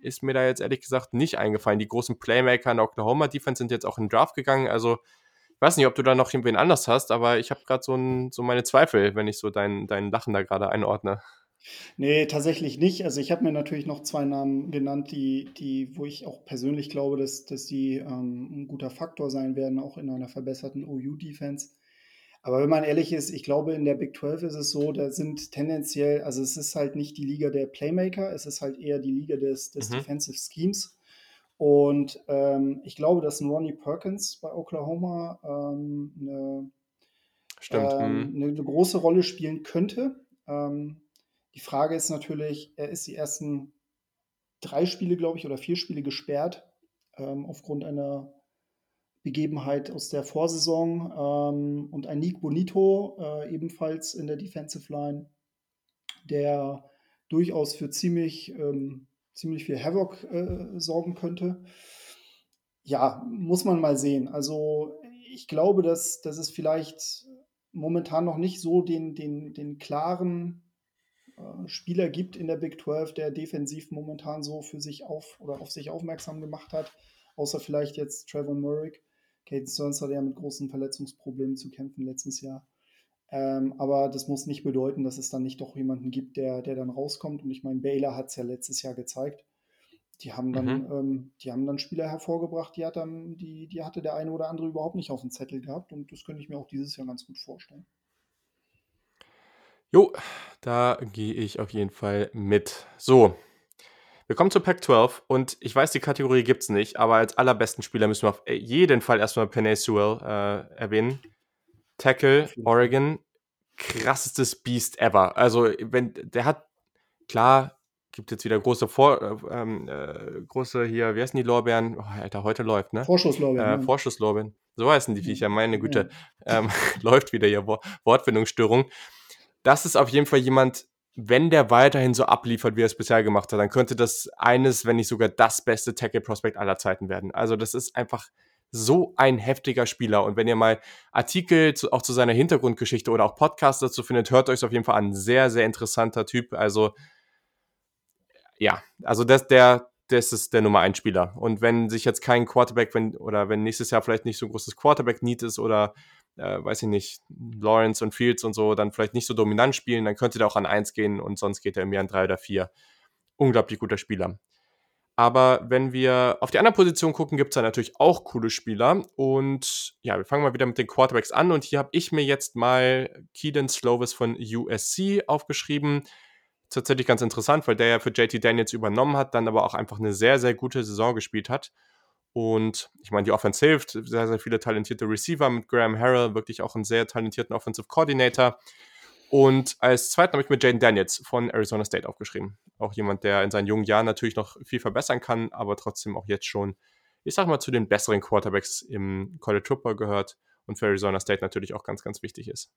Speaker 1: ist mir da jetzt ehrlich gesagt nicht eingefallen. Die großen Playmaker in der Oklahoma Defense sind jetzt auch in den Draft gegangen. Also ich weiß nicht, ob du da noch irgendwen anders hast, aber ich habe gerade so, so meine Zweifel, wenn ich so dein, dein Lachen da gerade einordne.
Speaker 2: Nee, tatsächlich nicht. Also ich habe mir natürlich noch zwei Namen genannt, die, die, wo ich auch persönlich glaube, dass, dass die ähm, ein guter Faktor sein werden, auch in einer verbesserten OU-Defense. Aber wenn man ehrlich ist, ich glaube, in der Big 12 ist es so, da sind tendenziell, also es ist halt nicht die Liga der Playmaker, es ist halt eher die Liga des, des mhm. Defensive Schemes. Und ähm, ich glaube, dass ein Ronnie Perkins bei Oklahoma ähm, eine, ähm,
Speaker 1: hm.
Speaker 2: eine, eine große Rolle spielen könnte. Ähm, die Frage ist natürlich, er ist die ersten drei Spiele, glaube ich, oder vier Spiele gesperrt ähm, aufgrund einer Begebenheit aus der Vorsaison. Ähm, und ein Nick Bonito äh, ebenfalls in der Defensive Line, der durchaus für ziemlich, ähm, ziemlich viel Havoc äh, sorgen könnte. Ja, muss man mal sehen. Also ich glaube, dass, dass es vielleicht momentan noch nicht so den, den, den klaren äh, Spieler gibt in der Big 12, der defensiv momentan so für sich auf oder auf sich aufmerksam gemacht hat, außer vielleicht jetzt Trevor Murray. Caden Stearns hatte ja mit großen Verletzungsproblemen zu kämpfen letztes Jahr. Ähm, aber das muss nicht bedeuten, dass es dann nicht doch jemanden gibt, der, der dann rauskommt. Und ich meine, Baylor hat es ja letztes Jahr gezeigt. Die haben dann,
Speaker 1: Mhm.
Speaker 2: ähm, die haben dann Spieler hervorgebracht, die, hat dann, die, die hatte der eine oder andere überhaupt nicht auf dem Zettel gehabt. Und das könnte ich mir auch dieses Jahr ganz gut vorstellen.
Speaker 1: Jo, da gehe ich auf jeden Fall mit. So, wir kommen zur Pac-12 und ich weiß, die Kategorie gibt es nicht, aber als allerbesten Spieler müssen wir auf jeden Fall erstmal Penny Sewell äh, erwähnen. Tackle. Oregon, krassestes Beast ever. Also, wenn der hat, klar, gibt jetzt wieder große Vor, äh, ähm, äh, große hier, wie heißen die Lorbeeren? Oh, Alter, heute läuft, ne?
Speaker 2: Vorschusslorbeeren.
Speaker 1: Äh,
Speaker 2: ja.
Speaker 1: Vorschusslorbeeren. So heißen die Viecher, meine
Speaker 2: Ja.
Speaker 1: Güte. Ähm, läuft wieder hier Wor Wortfindungsstörung. Das ist auf jeden Fall jemand, wenn der weiterhin so abliefert, wie er es bisher gemacht hat, dann könnte das eines, wenn nicht sogar das beste Tackle-Prospect aller Zeiten werden. Also das ist einfach so ein heftiger Spieler. Und wenn ihr mal Artikel zu, auch zu seiner Hintergrundgeschichte oder auch Podcasts dazu findet, hört euch auf jeden Fall an. Sehr, sehr interessanter Typ. Also ja, also das, der, das ist der Nummer 1 Spieler. Und wenn sich jetzt kein Quarterback, wenn, oder wenn nächstes Jahr vielleicht nicht so ein großes Quarterback-Need ist oder äh, weiß ich nicht, Lawrence und Fields und so dann vielleicht nicht so dominant spielen, dann könnte der auch an 1 gehen und sonst geht er Jahr an 3 oder 4. Unglaublich guter Spieler. Aber wenn wir auf die andere Position gucken, gibt es da natürlich auch coole Spieler. Und ja, wir fangen mal wieder mit den Quarterbacks an. Und hier habe ich mir jetzt mal Keaton Slovis von USC aufgeschrieben. Tatsächlich ganz interessant, weil der ja für JT Daniels übernommen hat, dann aber auch einfach eine sehr, sehr gute Saison gespielt hat. Und ich meine, die Offense hilft, sehr, sehr viele talentierte Receiver mit Graham Harrell, wirklich auch einen sehr talentierten Offensive Coordinator. Und als zweiten habe ich mir Jaden Daniels von Arizona State aufgeschrieben. Auch jemand, der in seinen jungen Jahren natürlich noch viel verbessern kann, aber trotzdem auch jetzt schon, ich sag mal, zu den besseren Quarterbacks im College Football gehört und für Arizona State natürlich auch ganz, ganz wichtig ist.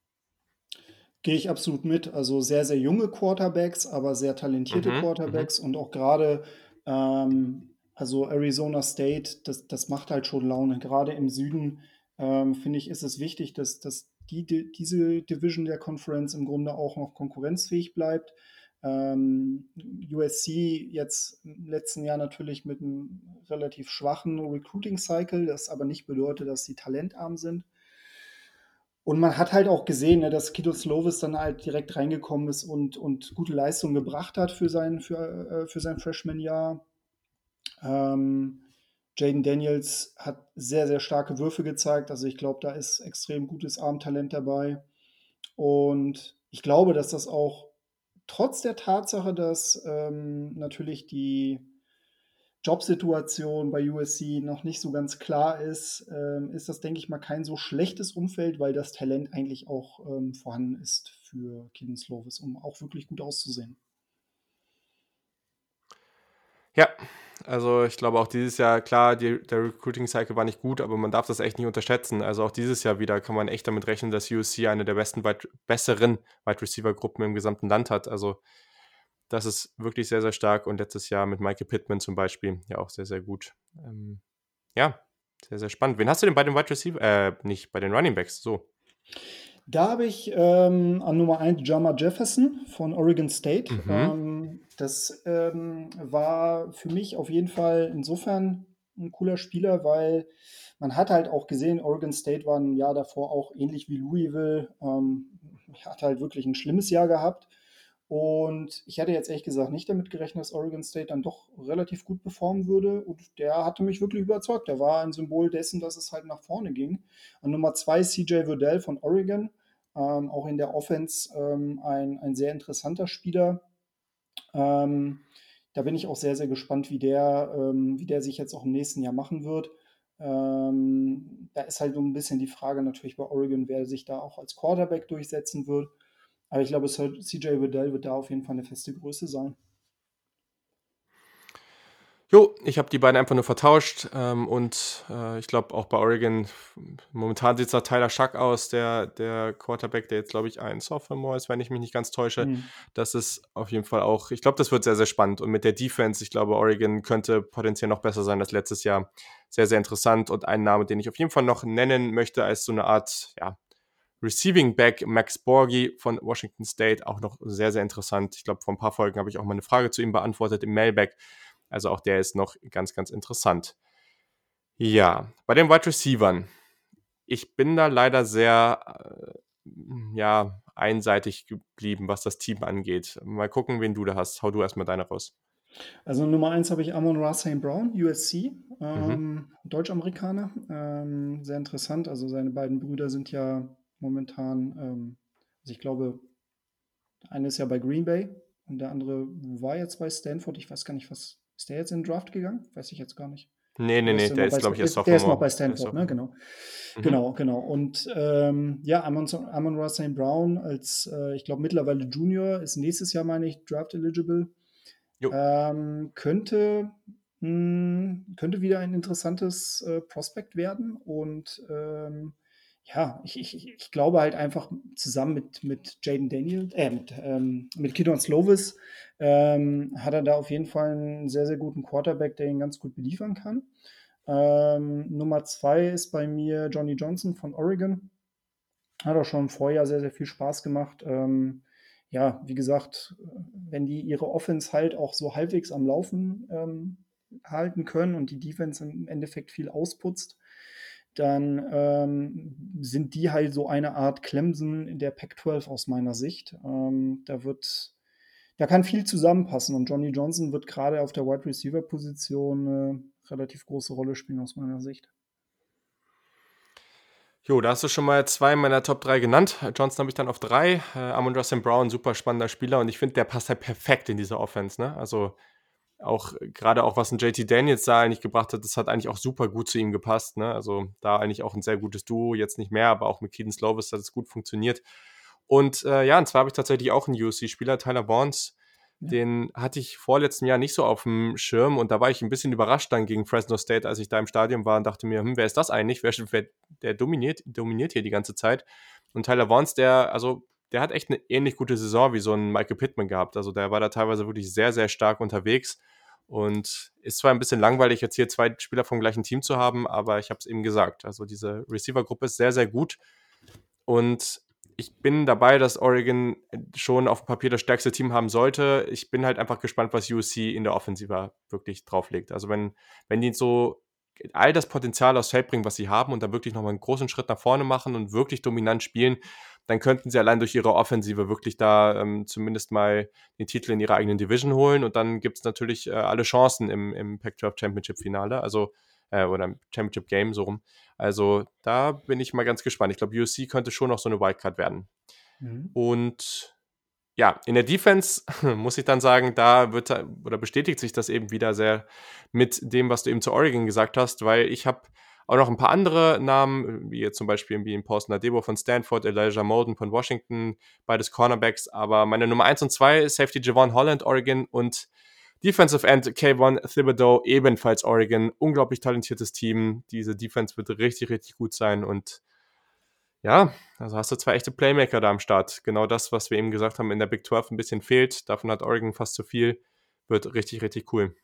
Speaker 2: Gehe ich absolut mit. Also sehr, sehr junge Quarterbacks, aber sehr talentierte
Speaker 1: Mhm,
Speaker 2: Quarterbacks und auch gerade, ähm, also Arizona State, das, das macht halt schon Laune. Gerade im Süden, ähm, finde ich, ist es wichtig, dass, dass die, die, diese Division der Conference im Grunde auch noch konkurrenzfähig bleibt. Ähm, USC jetzt im letzten Jahr natürlich mit einem relativ schwachen Recruiting-Cycle, das aber nicht bedeutet, dass sie talentarm sind. Und man hat halt auch gesehen, ne, dass Kito Slovis dann halt direkt reingekommen ist und, und gute Leistungen gebracht hat für sein, für, äh, für sein Freshman-Jahr. Ähm, Jaden Daniels hat sehr, sehr starke Würfe gezeigt. Also ich glaube, da ist extrem gutes Armtalent dabei. Und ich glaube, dass das auch trotz der Tatsache, dass ähm, natürlich die Jobsituation bei USC noch nicht so ganz klar ist, ähm, ist das, denke ich mal, kein so schlechtes Umfeld, weil das Talent eigentlich auch ähm, vorhanden ist für Keaton Slovis, um auch wirklich gut auszusehen.
Speaker 1: Ja, also ich glaube auch dieses Jahr, klar, die, der Recruiting-Cycle war nicht gut, aber man darf das echt nicht unterschätzen. Also auch dieses Jahr wieder kann man echt damit rechnen, dass USC eine der besten, weit, besseren Wide Receiver-Gruppen im gesamten Land hat. Also das ist wirklich sehr, sehr stark und letztes Jahr mit Michael Pittman zum Beispiel ja auch sehr, sehr gut. Ähm, ja, sehr, sehr spannend. Wen hast du denn bei den Wide Receiver, äh, nicht bei den Running Backs, so?
Speaker 2: Da habe ich ähm, an Nummer 1 Jama Jefferson von Oregon State.
Speaker 1: Mhm.
Speaker 2: Ähm, das ähm, war für mich auf jeden Fall insofern ein cooler Spieler, weil man hat halt auch gesehen, Oregon State war ein Jahr davor auch ähnlich wie Louisville, ähm, hat halt wirklich ein schlimmes Jahr gehabt. Und ich hätte jetzt ehrlich gesagt nicht damit gerechnet, dass Oregon State dann doch relativ gut performen würde. Und der hatte mich wirklich überzeugt. Der war ein Symbol dessen, dass es halt nach vorne ging. An Nummer zwei CJ Verdell von Oregon. Ähm, auch in der Offense ähm, ein, ein sehr interessanter Spieler. Ähm, da bin ich auch sehr, sehr gespannt, wie der, ähm, wie der sich jetzt auch im nächsten Jahr machen wird. Ähm, da ist halt so ein bisschen die Frage natürlich bei Oregon, wer sich da auch als Quarterback durchsetzen wird. Aber ich glaube, CJ Waddell wird da auf jeden Fall eine feste Größe sein.
Speaker 1: Jo, ich habe die beiden einfach nur vertauscht ähm, und äh, ich glaube auch bei Oregon, momentan sieht es nach Tyler Schuck aus, der, der Quarterback, der jetzt glaube ich ein Sophomore ist, wenn ich mich nicht ganz täusche. Mhm. Das ist auf jeden Fall auch, ich glaube, das wird sehr, sehr spannend und mit der Defense, ich glaube, Oregon könnte potenziell noch besser sein als letztes Jahr. Sehr, sehr interessant und ein Name, den ich auf jeden Fall noch nennen möchte als so eine Art, ja, Receiving Back Max Borgi von Washington State, auch noch sehr, sehr interessant. Ich glaube, vor ein paar Folgen habe ich auch mal eine Frage zu ihm beantwortet im Mailback. Also auch der ist noch ganz, ganz interessant. Ja, bei den Wide Receivern. Ich bin da leider sehr, äh, ja, einseitig geblieben, was das Team angeht. Mal gucken, wen du da hast. Hau du erstmal deine raus.
Speaker 2: Also Nummer eins habe ich Amon Ra St. Brown, USC, ähm, mhm. Deutsch-Amerikaner. Ähm, sehr interessant. Also seine beiden Brüder sind ja momentan, ähm, also ich glaube, einer ist ja bei Green Bay und der andere war jetzt bei Stanford. Ich weiß gar nicht, was ist der jetzt in den Draft gegangen? Weiß ich jetzt gar nicht.
Speaker 1: Nee, nee, nee, der ist, glaube ich,
Speaker 2: erst Sophomore. Der ist noch bei Stanford, ne? Genau. Mhm. Genau, genau. Und ähm, ja, Amon, Amon Ross St. Brown als, äh, ich glaube, mittlerweile Junior, ist nächstes Jahr, meine ich, Draft eligible. Ähm, könnte, mh, hm, könnte wieder ein interessantes äh, Prospekt werden und ähm, ja, ich, ich, ich glaube halt einfach zusammen mit, mit Jaden Daniel, äh, mit, ähm, mit Kidon Slovis, ähm, hat er da auf jeden Fall einen sehr, sehr guten Quarterback, der ihn ganz gut beliefern kann. Ähm, Nummer zwei ist bei mir Johnny Johnson von Oregon. Hat auch schon Vorjahr sehr, sehr viel Spaß gemacht. Ähm, ja, wie gesagt, wenn die ihre Offense halt auch so halbwegs am Laufen ähm, halten können und die Defense im Endeffekt viel ausputzt, dann ähm, sind die halt so eine Art Clemson in der Pac-12 aus meiner Sicht. Ähm, da wird, da kann viel zusammenpassen und Johnny Johnson wird gerade auf der Wide Receiver Position eine relativ große Rolle spielen aus meiner Sicht.
Speaker 1: Jo, da hast du schon mal zwei meiner Top 3 genannt. Johnson habe ich dann auf drei. Äh, Amon Justin Brown, super spannender Spieler und ich finde, der passt halt perfekt in diese Offense. Ne? Also auch gerade auch was ein JT Daniels da eigentlich gebracht hat, das hat eigentlich auch super gut zu ihm gepasst. Ne? Also da eigentlich auch ein sehr gutes Duo, jetzt nicht mehr, aber auch mit Keaton Slovis hat es gut funktioniert. Und äh, ja, und zwar habe ich tatsächlich auch einen UC-Spieler, Tyler. Ja. Den hatte ich vorletzten Jahr nicht so auf dem Schirm und da war ich ein bisschen überrascht dann gegen Fresno State, als ich da im Stadion war und dachte mir, hm, wer ist das eigentlich? Wer, wer, der dominiert, dominiert hier die ganze Zeit. Und Tyler Bonds, der, also der hat echt eine ähnlich gute Saison wie so ein Michael Pittman gehabt. Also der war da teilweise wirklich sehr, sehr stark unterwegs und ist zwar ein bisschen langweilig, jetzt hier zwei Spieler vom gleichen Team zu haben, aber ich habe es eben gesagt. Also diese Receiver-Gruppe ist sehr, sehr gut. Und ich bin dabei, dass Oregon schon auf dem Papier das stärkste Team haben sollte. Ich bin halt einfach gespannt, was USC in der Offensive wirklich drauflegt. Also wenn, wenn die so all das Potenzial aufs Feld bringen, was sie haben und da wirklich nochmal einen großen Schritt nach vorne machen und wirklich dominant spielen, dann könnten sie allein durch ihre Offensive wirklich da ähm, zumindest mal den Titel in ihrer eigenen Division holen. Und dann gibt es natürlich äh, alle Chancen im, im Pac-12 Championship-Finale, also äh, oder im Championship Game so rum. Also da bin ich mal ganz gespannt. Ich glaube, USC könnte schon noch so eine Wildcard werden. Mhm. Und ja, in der Defense muss ich dann sagen, da wird oder bestätigt sich das eben wieder sehr mit dem, was du eben zu Oregon gesagt hast, weil ich habe auch noch ein paar andere Namen, wie jetzt zum Beispiel wie in Paulson Adebo von Stanford, Elijah Molden von Washington, beides Cornerbacks. Aber meine Nummer 1 und 2 ist Safety Javon Holland, Oregon und Defensive End K1 Thibodeau, ebenfalls Oregon. Unglaublich talentiertes Team. Diese Defense wird richtig, richtig gut sein. Und ja, also hast du zwei echte Playmaker da am Start. Genau das, was wir eben gesagt haben, in der Big 12 ein bisschen fehlt. Davon hat Oregon fast zu viel. Wird richtig, richtig cool.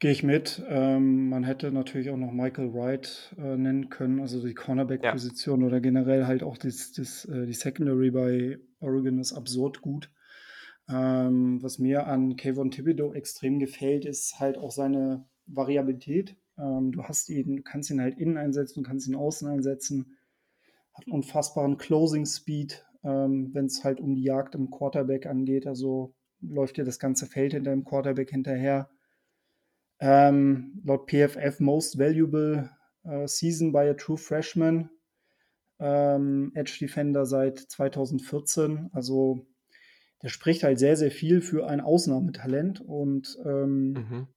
Speaker 2: Gehe ich mit. Ähm, man hätte natürlich auch noch Michael Wright äh, nennen können, also die Cornerback-Position ja. oder generell halt auch das, das, äh, die Secondary bei Oregon ist absurd gut. Ähm, was mir an Kayvon Thibodeau extrem gefällt, ist halt auch seine Variabilität. Ähm, du hast ihn, du kannst ihn halt innen einsetzen, du kannst ihn außen einsetzen. Hat einen unfassbaren Closing Speed, ähm, wenn es halt um die Jagd im Quarterback angeht. Also läuft dir das ganze Feld hinter dem Quarterback hinterher ähm, laut PFF Most Valuable äh, Season by a True Freshman. Ähm, Edge Defender seit 2014. Also der spricht halt sehr, sehr viel für ein Ausnahmetalent und ähm, mhm.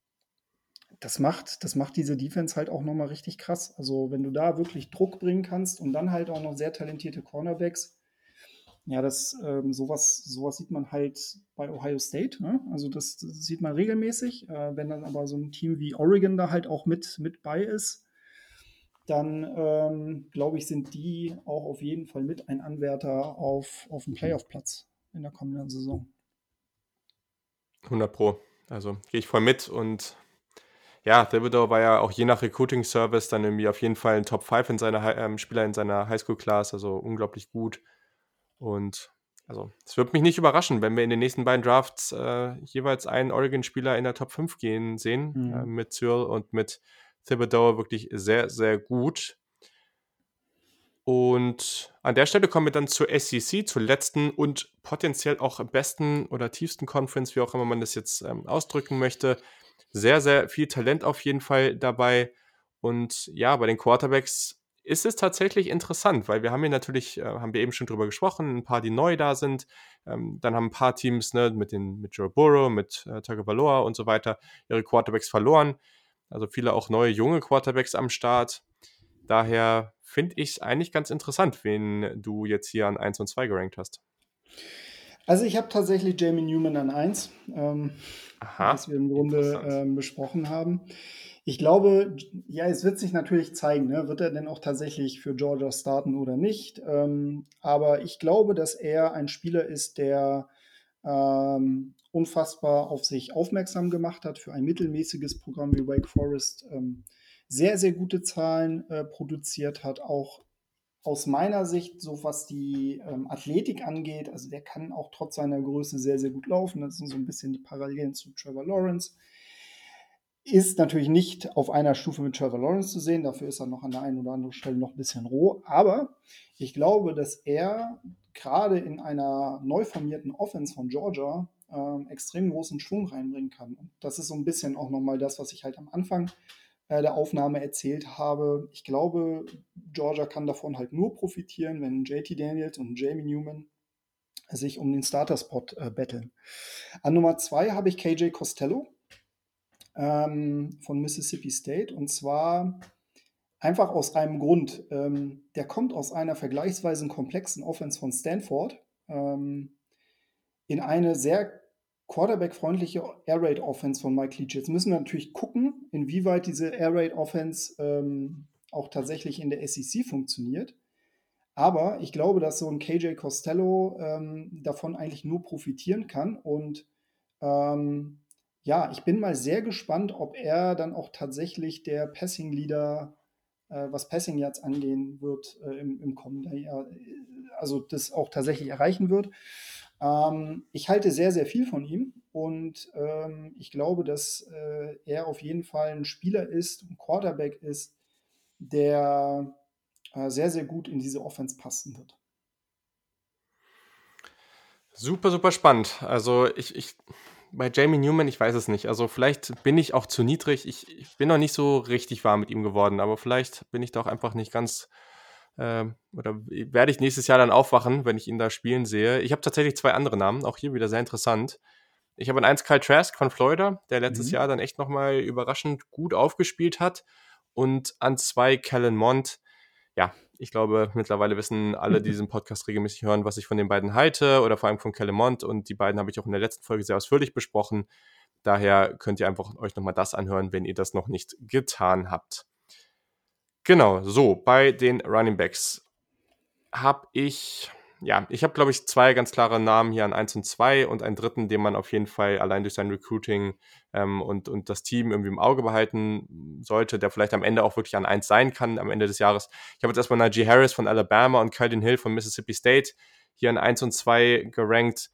Speaker 2: Das, macht, das macht diese Defense halt auch nochmal richtig krass. Also wenn du da wirklich Druck bringen kannst und dann halt auch noch sehr talentierte Cornerbacks, ja, das ähm, sowas, sowas sieht man halt bei Ohio State. Ne? Also das, das, sieht man regelmäßig. Äh, wenn dann aber so ein Team wie Oregon da halt auch mit, mit bei ist, dann ähm, glaube ich, sind die auch auf jeden Fall mit ein Anwärter auf, auf den Playoff-Platz in der kommenden Saison.
Speaker 1: 100 Pro. Also gehe ich voll mit und ja, Thibodeau war ja auch je nach Recruiting Service dann irgendwie auf jeden Fall ein Top 5 in seiner ähm, Spieler in seiner Highschool-Class, also unglaublich gut. Und also, es wird mich nicht überraschen, wenn wir in den nächsten beiden Drafts äh, jeweils einen Oregon-Spieler in der Top 5 gehen sehen, mhm. äh, mit Cyril und mit Thibodeau wirklich sehr, sehr gut. Und an der Stelle kommen wir dann zur SEC, zur letzten und potenziell auch besten oder tiefsten Conference, wie auch immer man das jetzt ähm, ausdrücken möchte. Sehr, sehr viel Talent auf jeden Fall dabei. Und ja, bei den Quarterbacks ist es tatsächlich interessant, weil wir haben hier natürlich, äh, haben wir eben schon drüber gesprochen, ein paar, die neu da sind. Ähm, dann haben ein paar Teams ne, mit, den, mit Joe Burrow, mit äh, Tagovailoa und so weiter ihre Quarterbacks verloren. Also viele auch neue, junge Quarterbacks am Start. Daher finde ich es eigentlich ganz interessant, wen du jetzt hier an 1 und 2 gerankt hast.
Speaker 2: Also ich habe tatsächlich Jamie Newman an 1, ähm, Aha, was wir im Grunde ähm, besprochen haben. Ich glaube, ja, es wird sich natürlich zeigen, ne? wird er denn auch tatsächlich für Georgia starten oder nicht. Ähm, aber ich glaube, dass er ein Spieler ist, der ähm, unfassbar auf sich aufmerksam gemacht hat für ein mittelmäßiges Programm wie Wake Forest. Ähm, sehr, sehr gute Zahlen äh, produziert hat, auch aus meiner Sicht, so was die ähm, Athletik angeht, also der kann auch trotz seiner Größe sehr, sehr gut laufen. Das sind so ein bisschen die Parallelen zu Trevor Lawrence. Ist natürlich nicht auf einer Stufe mit Trevor Lawrence zu sehen, dafür ist er noch an der einen oder anderen Stelle noch ein bisschen roh. Aber ich glaube, dass er gerade in einer neu formierten Offense von Georgia ähm, extrem großen Schwung reinbringen kann. Und das ist so ein bisschen auch nochmal das, was ich halt am Anfang der Aufnahme erzählt habe. Ich glaube, Georgia kann davon halt nur profitieren, wenn JT Daniels und Jamie Newman sich um den Starter-Spot äh, betteln. An Nummer zwei habe ich KJ Costello ähm, von Mississippi State und zwar einfach aus einem Grund. Ähm, der kommt aus einer vergleichsweise komplexen Offense von Stanford ähm, in eine sehr Quarterback-freundliche Air Raid Offense von Mike Leach. Jetzt müssen wir natürlich gucken, inwieweit diese Air Raid Offense ähm, auch tatsächlich in der SEC funktioniert. Aber ich glaube, dass so ein KJ Costello ähm, davon eigentlich nur profitieren kann. Und ähm, ja, ich bin mal sehr gespannt, ob er dann auch tatsächlich der Passing Leader, äh, was Passing Yards angehen wird äh, im, im kommenden Jahr, also das auch tatsächlich erreichen wird. Ähm, ich halte sehr, sehr viel von ihm und ähm, ich glaube, dass äh, er auf jeden Fall ein Spieler ist, ein Quarterback ist, der äh, sehr, sehr gut in diese Offense passen wird.
Speaker 1: Super, super spannend. Also ich, ich bei Jamie Newman, ich weiß es nicht. Also vielleicht bin ich auch zu niedrig. Ich, ich bin noch nicht so richtig warm mit ihm geworden, aber vielleicht bin ich doch einfach nicht ganz ähm, oder werde ich nächstes Jahr dann aufwachen, wenn ich ihn da spielen sehe. Ich habe tatsächlich zwei andere Namen, auch hier wieder sehr interessant. Ich habe an eins Kyle Trask von Florida, der letztes mhm. Jahr dann echt nochmal überraschend gut aufgespielt hat. Und an zwei Kellen Mond. Ja, ich glaube, mittlerweile wissen alle, die diesen Podcast regelmäßig hören, was ich von den beiden halte oder vor allem von Kellen Mond. Und die beiden habe ich auch in der letzten Folge sehr ausführlich besprochen. Daher könnt ihr einfach euch nochmal das anhören, wenn ihr das noch nicht getan habt. Genau, so, bei den Running Backs habe ich, ja, ich habe, glaube ich, zwei ganz klare Namen hier an 1 und 2 und einen dritten, den man auf jeden Fall allein durch sein Recruiting ähm, und, und das Team irgendwie im Auge behalten sollte, der vielleicht am Ende auch wirklich an 1 sein kann, am Ende des Jahres. Ich habe jetzt erstmal Najee Harris von Alabama und Kylen Hill von Mississippi State hier an 1 und 2 gerankt.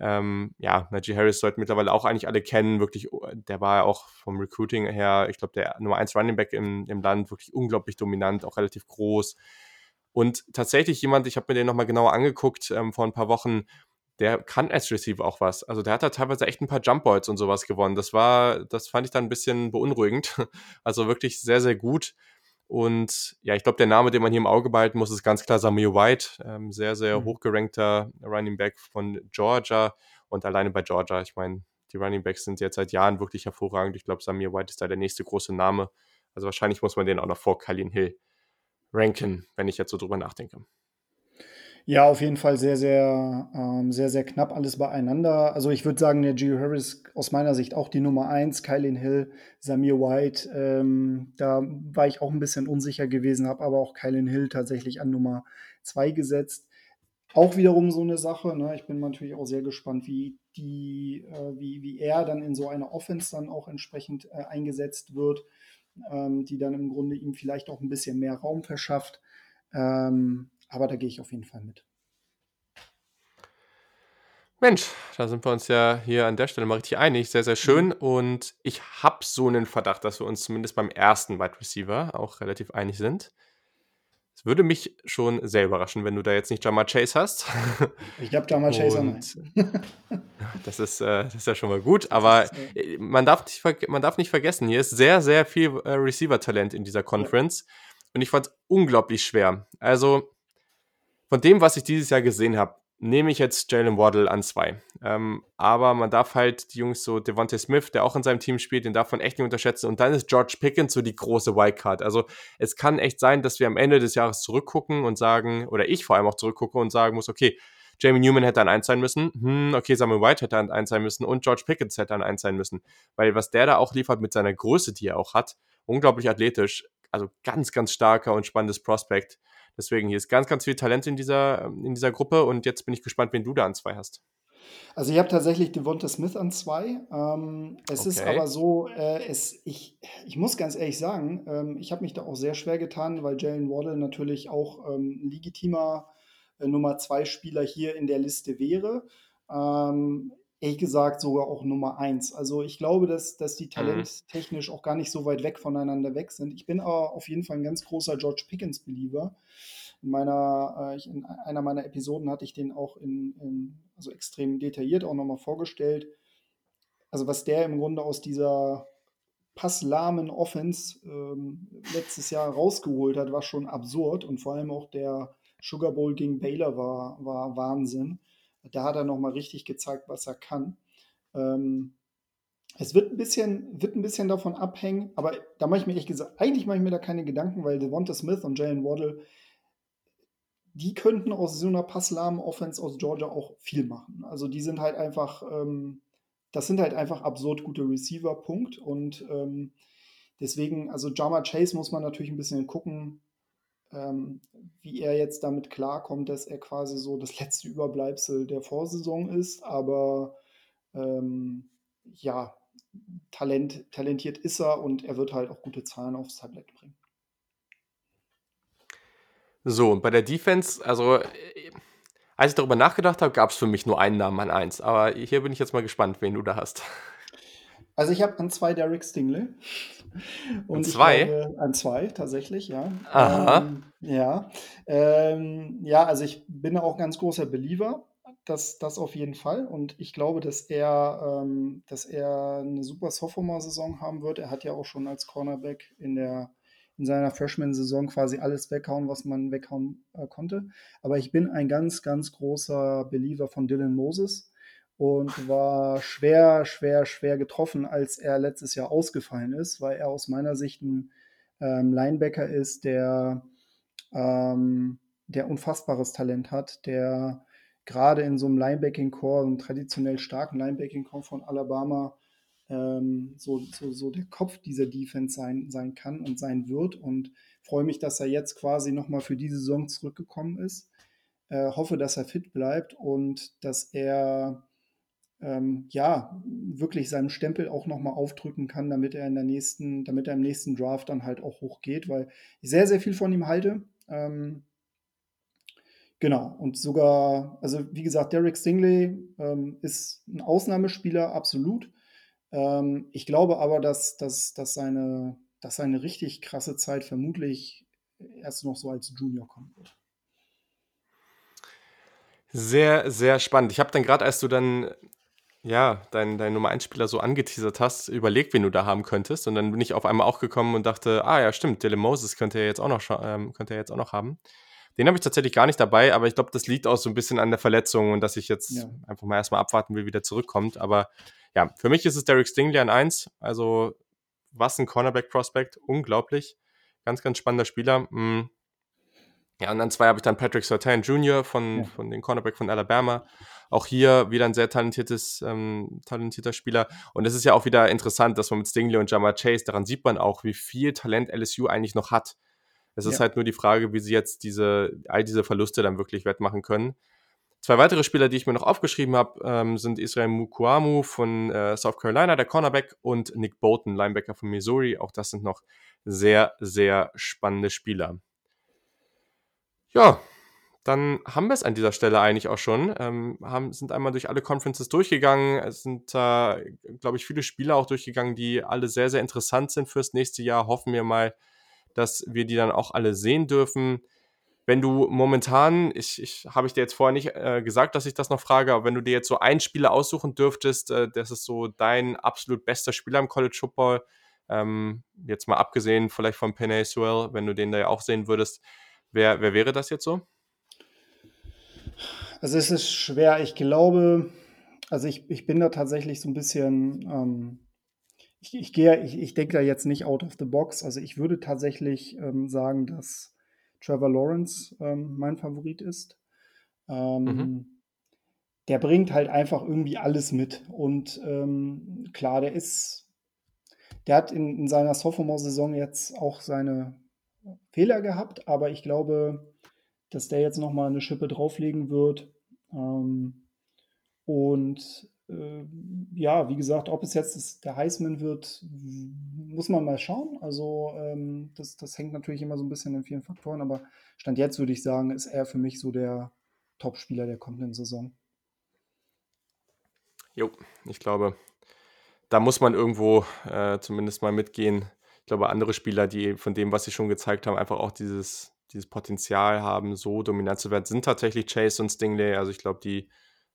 Speaker 1: Ähm, ja, Najee Harris sollten mittlerweile auch eigentlich alle kennen. Wirklich, oh, der war ja auch vom Recruiting her, ich glaube, der Nummer 1 Running Back im, im Land, wirklich unglaublich dominant, auch relativ groß. Und tatsächlich jemand, ich habe mir den nochmal genauer angeguckt ähm, vor ein paar Wochen, der kann als Receiver auch was. Also der hat da teilweise echt ein paar Jump Balls und sowas gewonnen. Das war, das fand ich dann ein bisschen beunruhigend. Also wirklich sehr, sehr gut. Und ja, ich glaube, der Name, den man hier im Auge behalten muss, ist ganz klar Samir White. Ähm, sehr, sehr mhm. hochgerankter Running Back von Georgia. Und alleine bei Georgia, ich meine, die Running Backs sind jetzt seit Jahren wirklich hervorragend. Ich glaube, Samir White ist da der nächste große Name. Also wahrscheinlich muss man den auch noch vor Kalin Hill ranken, wenn ich jetzt so drüber nachdenke.
Speaker 2: Ja, auf jeden Fall sehr, sehr, ähm, sehr, sehr knapp alles beieinander. Also ich würde sagen, der Gio Harris aus meiner Sicht auch die Nummer eins, Kylin Hill, Samir White. Ähm, da war ich auch ein bisschen unsicher gewesen, habe aber auch Kylin Hill tatsächlich an Nummer zwei gesetzt. Auch wiederum so eine Sache. Ne? Ich bin natürlich auch sehr gespannt, wie, die, äh, wie, wie er dann in so einer Offense dann auch entsprechend äh, eingesetzt wird, ähm, die dann im Grunde ihm vielleicht auch ein bisschen mehr Raum verschafft. Ähm, aber da gehe ich auf jeden Fall mit.
Speaker 1: Mensch, da sind wir uns ja hier an der Stelle mal richtig einig. Sehr, sehr schön. Mhm. Und ich habe so einen Verdacht, dass wir uns zumindest beim ersten Wide Receiver auch relativ einig sind. Es würde mich schon sehr überraschen, wenn du da jetzt nicht Jamar Chase hast.
Speaker 2: Ich habe Jamar Chase an.
Speaker 1: das, ist, äh, das ist ja schon mal gut, aber äh, man darf, nicht, man darf nicht vergessen, hier ist sehr, sehr viel äh, Receiver-Talent in dieser Conference. Ja. Und ich fand es unglaublich schwer. Also, von dem, was ich dieses Jahr gesehen habe, nehme ich jetzt Jalen Waddle an zwei. Ähm, aber man darf halt die Jungs so Devontae Smith, der auch in seinem Team spielt, den darf man echt nicht unterschätzen. Und dann ist George Pickens so die große Wildcard. Also es kann echt sein, dass wir am Ende des Jahres zurückgucken und sagen, oder ich vor allem auch zurückgucke und sagen muss, okay, Jamie Newman hätte an eins sein müssen, hm, okay, Samuel White hätte an eins sein müssen und George Pickens hätte an eins sein müssen. Weil was der da auch liefert mit seiner Größe, die er auch hat, unglaublich athletisch, also ganz, ganz starker und spannendes Prospect. Deswegen, hier ist ganz, ganz viel Talent in dieser, in dieser Gruppe und jetzt bin ich gespannt, wen du da an zwei hast.
Speaker 2: Also ich habe tatsächlich Devonta Smith an zwei. Ähm, es okay. ist aber so, äh, es, ich, ich muss ganz ehrlich sagen, ähm, ich habe mich da auch sehr schwer getan, weil Jalen Waddle natürlich auch ähm, legitimer äh, Nummer zwei Spieler hier in der Liste wäre. Ehrlich gesagt sogar auch Nummer eins. Also ich glaube, dass, dass die mhm. talenttechnisch auch gar nicht so weit weg voneinander weg sind. Ich bin aber auf jeden Fall ein ganz großer George Pickens-Believer. In meiner, äh, in einer meiner Episoden hatte ich den auch in, in also extrem detailliert auch nochmal vorgestellt. Also was der im Grunde aus dieser passlahmen Offense ähm, letztes Jahr rausgeholt hat, war schon absurd und vor allem auch der Sugar Bowl gegen Baylor war, war Wahnsinn. Da hat er nochmal richtig gezeigt, was er kann. Ähm, es wird ein, bisschen, wird ein bisschen davon abhängen, aber da mache ich mir ehrlich gesagt, eigentlich mache ich mir da keine Gedanken, weil Devonta Smith und Jalen Waddle, die könnten aus so einer passlahmen Offense aus Georgia auch viel machen. Also die sind halt einfach, ähm, das sind halt einfach absurd gute Receiver, Punkt. Und ähm, deswegen, also Jama Chase muss man natürlich ein bisschen gucken, ähm, wie er jetzt damit klarkommt, dass er quasi so das letzte Überbleibsel der Vorsaison ist. Aber ähm, ja, Talent, talentiert ist er und er wird halt auch gute Zahlen aufs Tablet bringen.
Speaker 1: So, und bei der Defense, also äh, als ich darüber nachgedacht habe, gab es für mich nur einen Namen an eins. Aber hier bin ich jetzt mal gespannt, wen du da hast.
Speaker 2: Also ich habe an zwei Derek Stingley.
Speaker 1: Und an zwei?
Speaker 2: Glaube, an zwei, tatsächlich, ja. Aha. Ähm, ja. Ähm, ja, also ich bin auch ganz großer Believer. Das, das auf jeden Fall. Und ich glaube, dass er, ähm, dass er eine super Sophomore-Saison haben wird. Er hat ja auch schon als Cornerback in der in seiner Freshman-Saison quasi alles weghauen, was man weghauen äh, konnte. Aber ich bin ein ganz, ganz großer Believer von Dylan Moses und war schwer, schwer, schwer getroffen, als er letztes Jahr ausgefallen ist, weil er aus meiner Sicht ein ähm, Linebacker ist, der, ähm, der unfassbares Talent hat, der gerade in so einem Linebacking-Core, einem traditionell starken Linebacking-Core von Alabama, ähm, so, so, so der Kopf dieser Defense sein, sein kann und sein wird. Und freue mich, dass er jetzt quasi nochmal für diese Saison zurückgekommen ist. Äh, hoffe, dass er fit bleibt und dass er ähm, ja, wirklich seinen Stempel auch nochmal aufdrücken kann, damit er in der nächsten, damit er im nächsten Draft dann halt auch hochgeht, weil ich sehr, sehr viel von ihm halte. Ähm, genau, und sogar, also wie gesagt, Derek Stingley ähm, ist ein Ausnahmespieler, absolut. Ähm, ich glaube aber, dass, dass, dass, seine, dass seine richtig krasse Zeit vermutlich erst noch so als Junior kommen wird.
Speaker 1: Sehr, sehr spannend. Ich habe dann gerade, als du dann ja, dein, dein Nummer 1 Spieler so angeteasert hast, überlegt, wen du da haben könntest. Und dann bin ich auf einmal auch gekommen und dachte, ah ja, stimmt, Dylan Moses könnte er jetzt auch noch, ähm, könnte er jetzt auch noch haben. Den habe ich tatsächlich gar nicht dabei, aber ich glaube, das liegt auch so ein bisschen an der Verletzung und dass ich jetzt ja. einfach mal erstmal abwarten will, wie der zurückkommt. Aber ja, für mich ist es Derek Stingley an 1. Also, was ein Cornerback-Prospect. Unglaublich. Ganz, ganz spannender Spieler. Mhm. Ja, und dann zwei habe ich dann Patrick Sertan Jr. von, ja. von den Cornerback von Alabama. Auch hier wieder ein sehr talentiertes, ähm, talentierter Spieler. Und es ist ja auch wieder interessant, dass man mit Stingley und Jamar Chase, daran sieht man auch, wie viel Talent LSU eigentlich noch hat. Es ist ja. halt nur die Frage, wie sie jetzt diese, all diese Verluste dann wirklich wettmachen können. Zwei weitere Spieler, die ich mir noch aufgeschrieben habe, ähm, sind Israel Mukuamu von äh, South Carolina, der Cornerback, und Nick Bolton, Linebacker von Missouri. Auch das sind noch sehr, sehr spannende Spieler. Ja, dann haben wir es an dieser Stelle eigentlich auch schon. Ähm, haben, sind einmal durch alle Conferences durchgegangen. Es sind, äh, glaube ich, viele Spieler auch durchgegangen, die alle sehr, sehr interessant sind fürs nächste Jahr. Hoffen wir mal, dass wir die dann auch alle sehen dürfen. Wenn du momentan, ich, ich habe ich dir jetzt vorher nicht äh, gesagt, dass ich das noch frage, aber wenn du dir jetzt so einen Spieler aussuchen dürftest, äh, das ist so dein absolut bester Spieler im College Football, ähm, jetzt mal abgesehen vielleicht von Penny Sewell, wenn du den da ja auch sehen würdest, Wer, wer wäre das jetzt so?
Speaker 2: Also es ist schwer. Ich glaube, also ich, ich bin da tatsächlich so ein bisschen, ähm, ich, ich gehe, ich, ich denke da jetzt nicht out of the box. Also ich würde tatsächlich ähm, sagen, dass Trevor Lawrence ähm, mein Favorit ist. Ähm, mhm. Der bringt halt einfach irgendwie alles mit. Und ähm, klar, der ist, der hat in, in seiner Sophomore-Saison jetzt auch seine Fehler gehabt, aber ich glaube, dass der jetzt nochmal eine Schippe drauflegen wird. Ähm, und äh, ja, wie gesagt, ob es jetzt der Heisman wird, muss man mal schauen. Also ähm, das, das hängt natürlich immer so ein bisschen in vielen Faktoren, aber Stand jetzt würde ich sagen, ist er für mich so der Top-Spieler der kommenden Saison.
Speaker 1: Jo, ich glaube, da muss man irgendwo äh, zumindest mal mitgehen glaube, andere Spieler, die von dem, was sie schon gezeigt haben, einfach auch dieses, dieses Potenzial haben, so dominant zu werden, sind tatsächlich Chase und Stingley. Also ich glaube, die,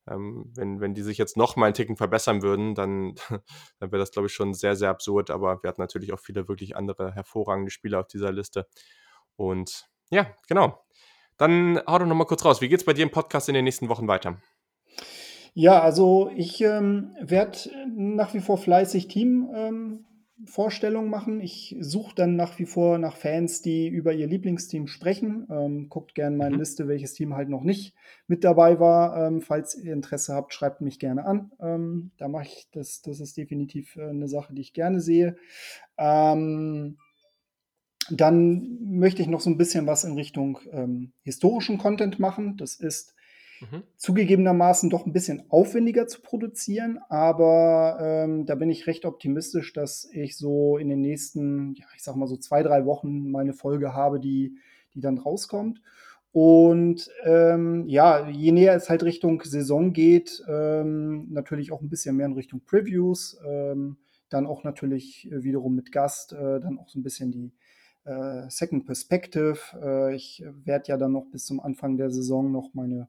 Speaker 1: ähm, wenn, wenn die sich jetzt noch mal einen Ticken verbessern würden, dann, dann wäre das, glaube ich, schon sehr, sehr absurd. Aber wir hatten natürlich auch viele wirklich andere hervorragende Spieler auf dieser Liste. Und ja, genau. Dann hau doch noch mal kurz raus. Wie geht es bei dir im Podcast in den nächsten Wochen weiter?
Speaker 2: Ja, also ich ähm, werde nach wie vor fleißig Team ähm, Vorstellung machen. Ich suche dann nach wie vor nach Fans, die über ihr Lieblingsteam sprechen. Ähm, guckt gerne meine mhm. Liste, welches Team halt noch nicht mit dabei war. Ähm, falls ihr Interesse habt, schreibt mich gerne an. Ähm, da mache ich das, das ist definitiv äh, eine Sache, die ich gerne sehe. Ähm, dann möchte ich noch so ein bisschen was in Richtung ähm, historischen Content machen. Das ist Mhm. Zugegebenermaßen doch ein bisschen aufwendiger zu produzieren, aber ähm, da bin ich recht optimistisch, dass ich so in den nächsten, ja, ich sag mal so zwei, drei Wochen meine Folge habe, die, die dann rauskommt. Und ähm, ja, je näher es halt Richtung Saison geht, ähm, natürlich auch ein bisschen mehr in Richtung Previews, ähm, dann auch natürlich wiederum mit Gast, äh, dann auch so ein bisschen die, äh, Second Perspective. Äh, ich werde ja dann noch bis zum Anfang der Saison noch meine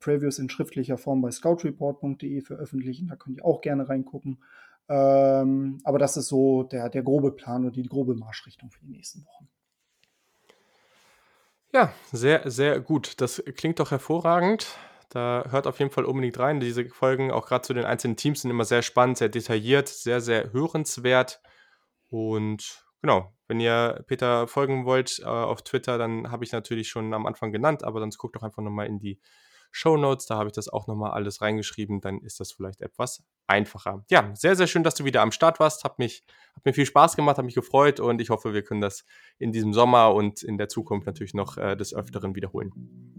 Speaker 2: Previews in schriftlicher Form bei scoutreport.de veröffentlichen. Da könnt ihr auch gerne reingucken. Ähm, aber das ist so der, der grobe Plan und die grobe Marschrichtung für die nächsten Wochen.
Speaker 1: Ja, sehr, sehr gut. Das klingt doch hervorragend. Da hört auf jeden Fall unbedingt rein. Diese Folgen, auch gerade zu den einzelnen Teams, sind immer sehr spannend, sehr detailliert, sehr, sehr hörenswert. Und genau, wenn ihr Peter folgen wollt äh, auf Twitter, dann habe ich natürlich schon am Anfang genannt, aber sonst guckt doch einfach nochmal in die Show Notes, da habe ich das auch nochmal alles reingeschrieben, dann ist das vielleicht etwas einfacher. Ja, sehr, sehr schön, dass du wieder am Start warst. Hat, mich, hat mir viel Spaß gemacht, hat mich gefreut und ich hoffe, wir können das in diesem Sommer und in der Zukunft natürlich noch äh, des Öfteren wiederholen.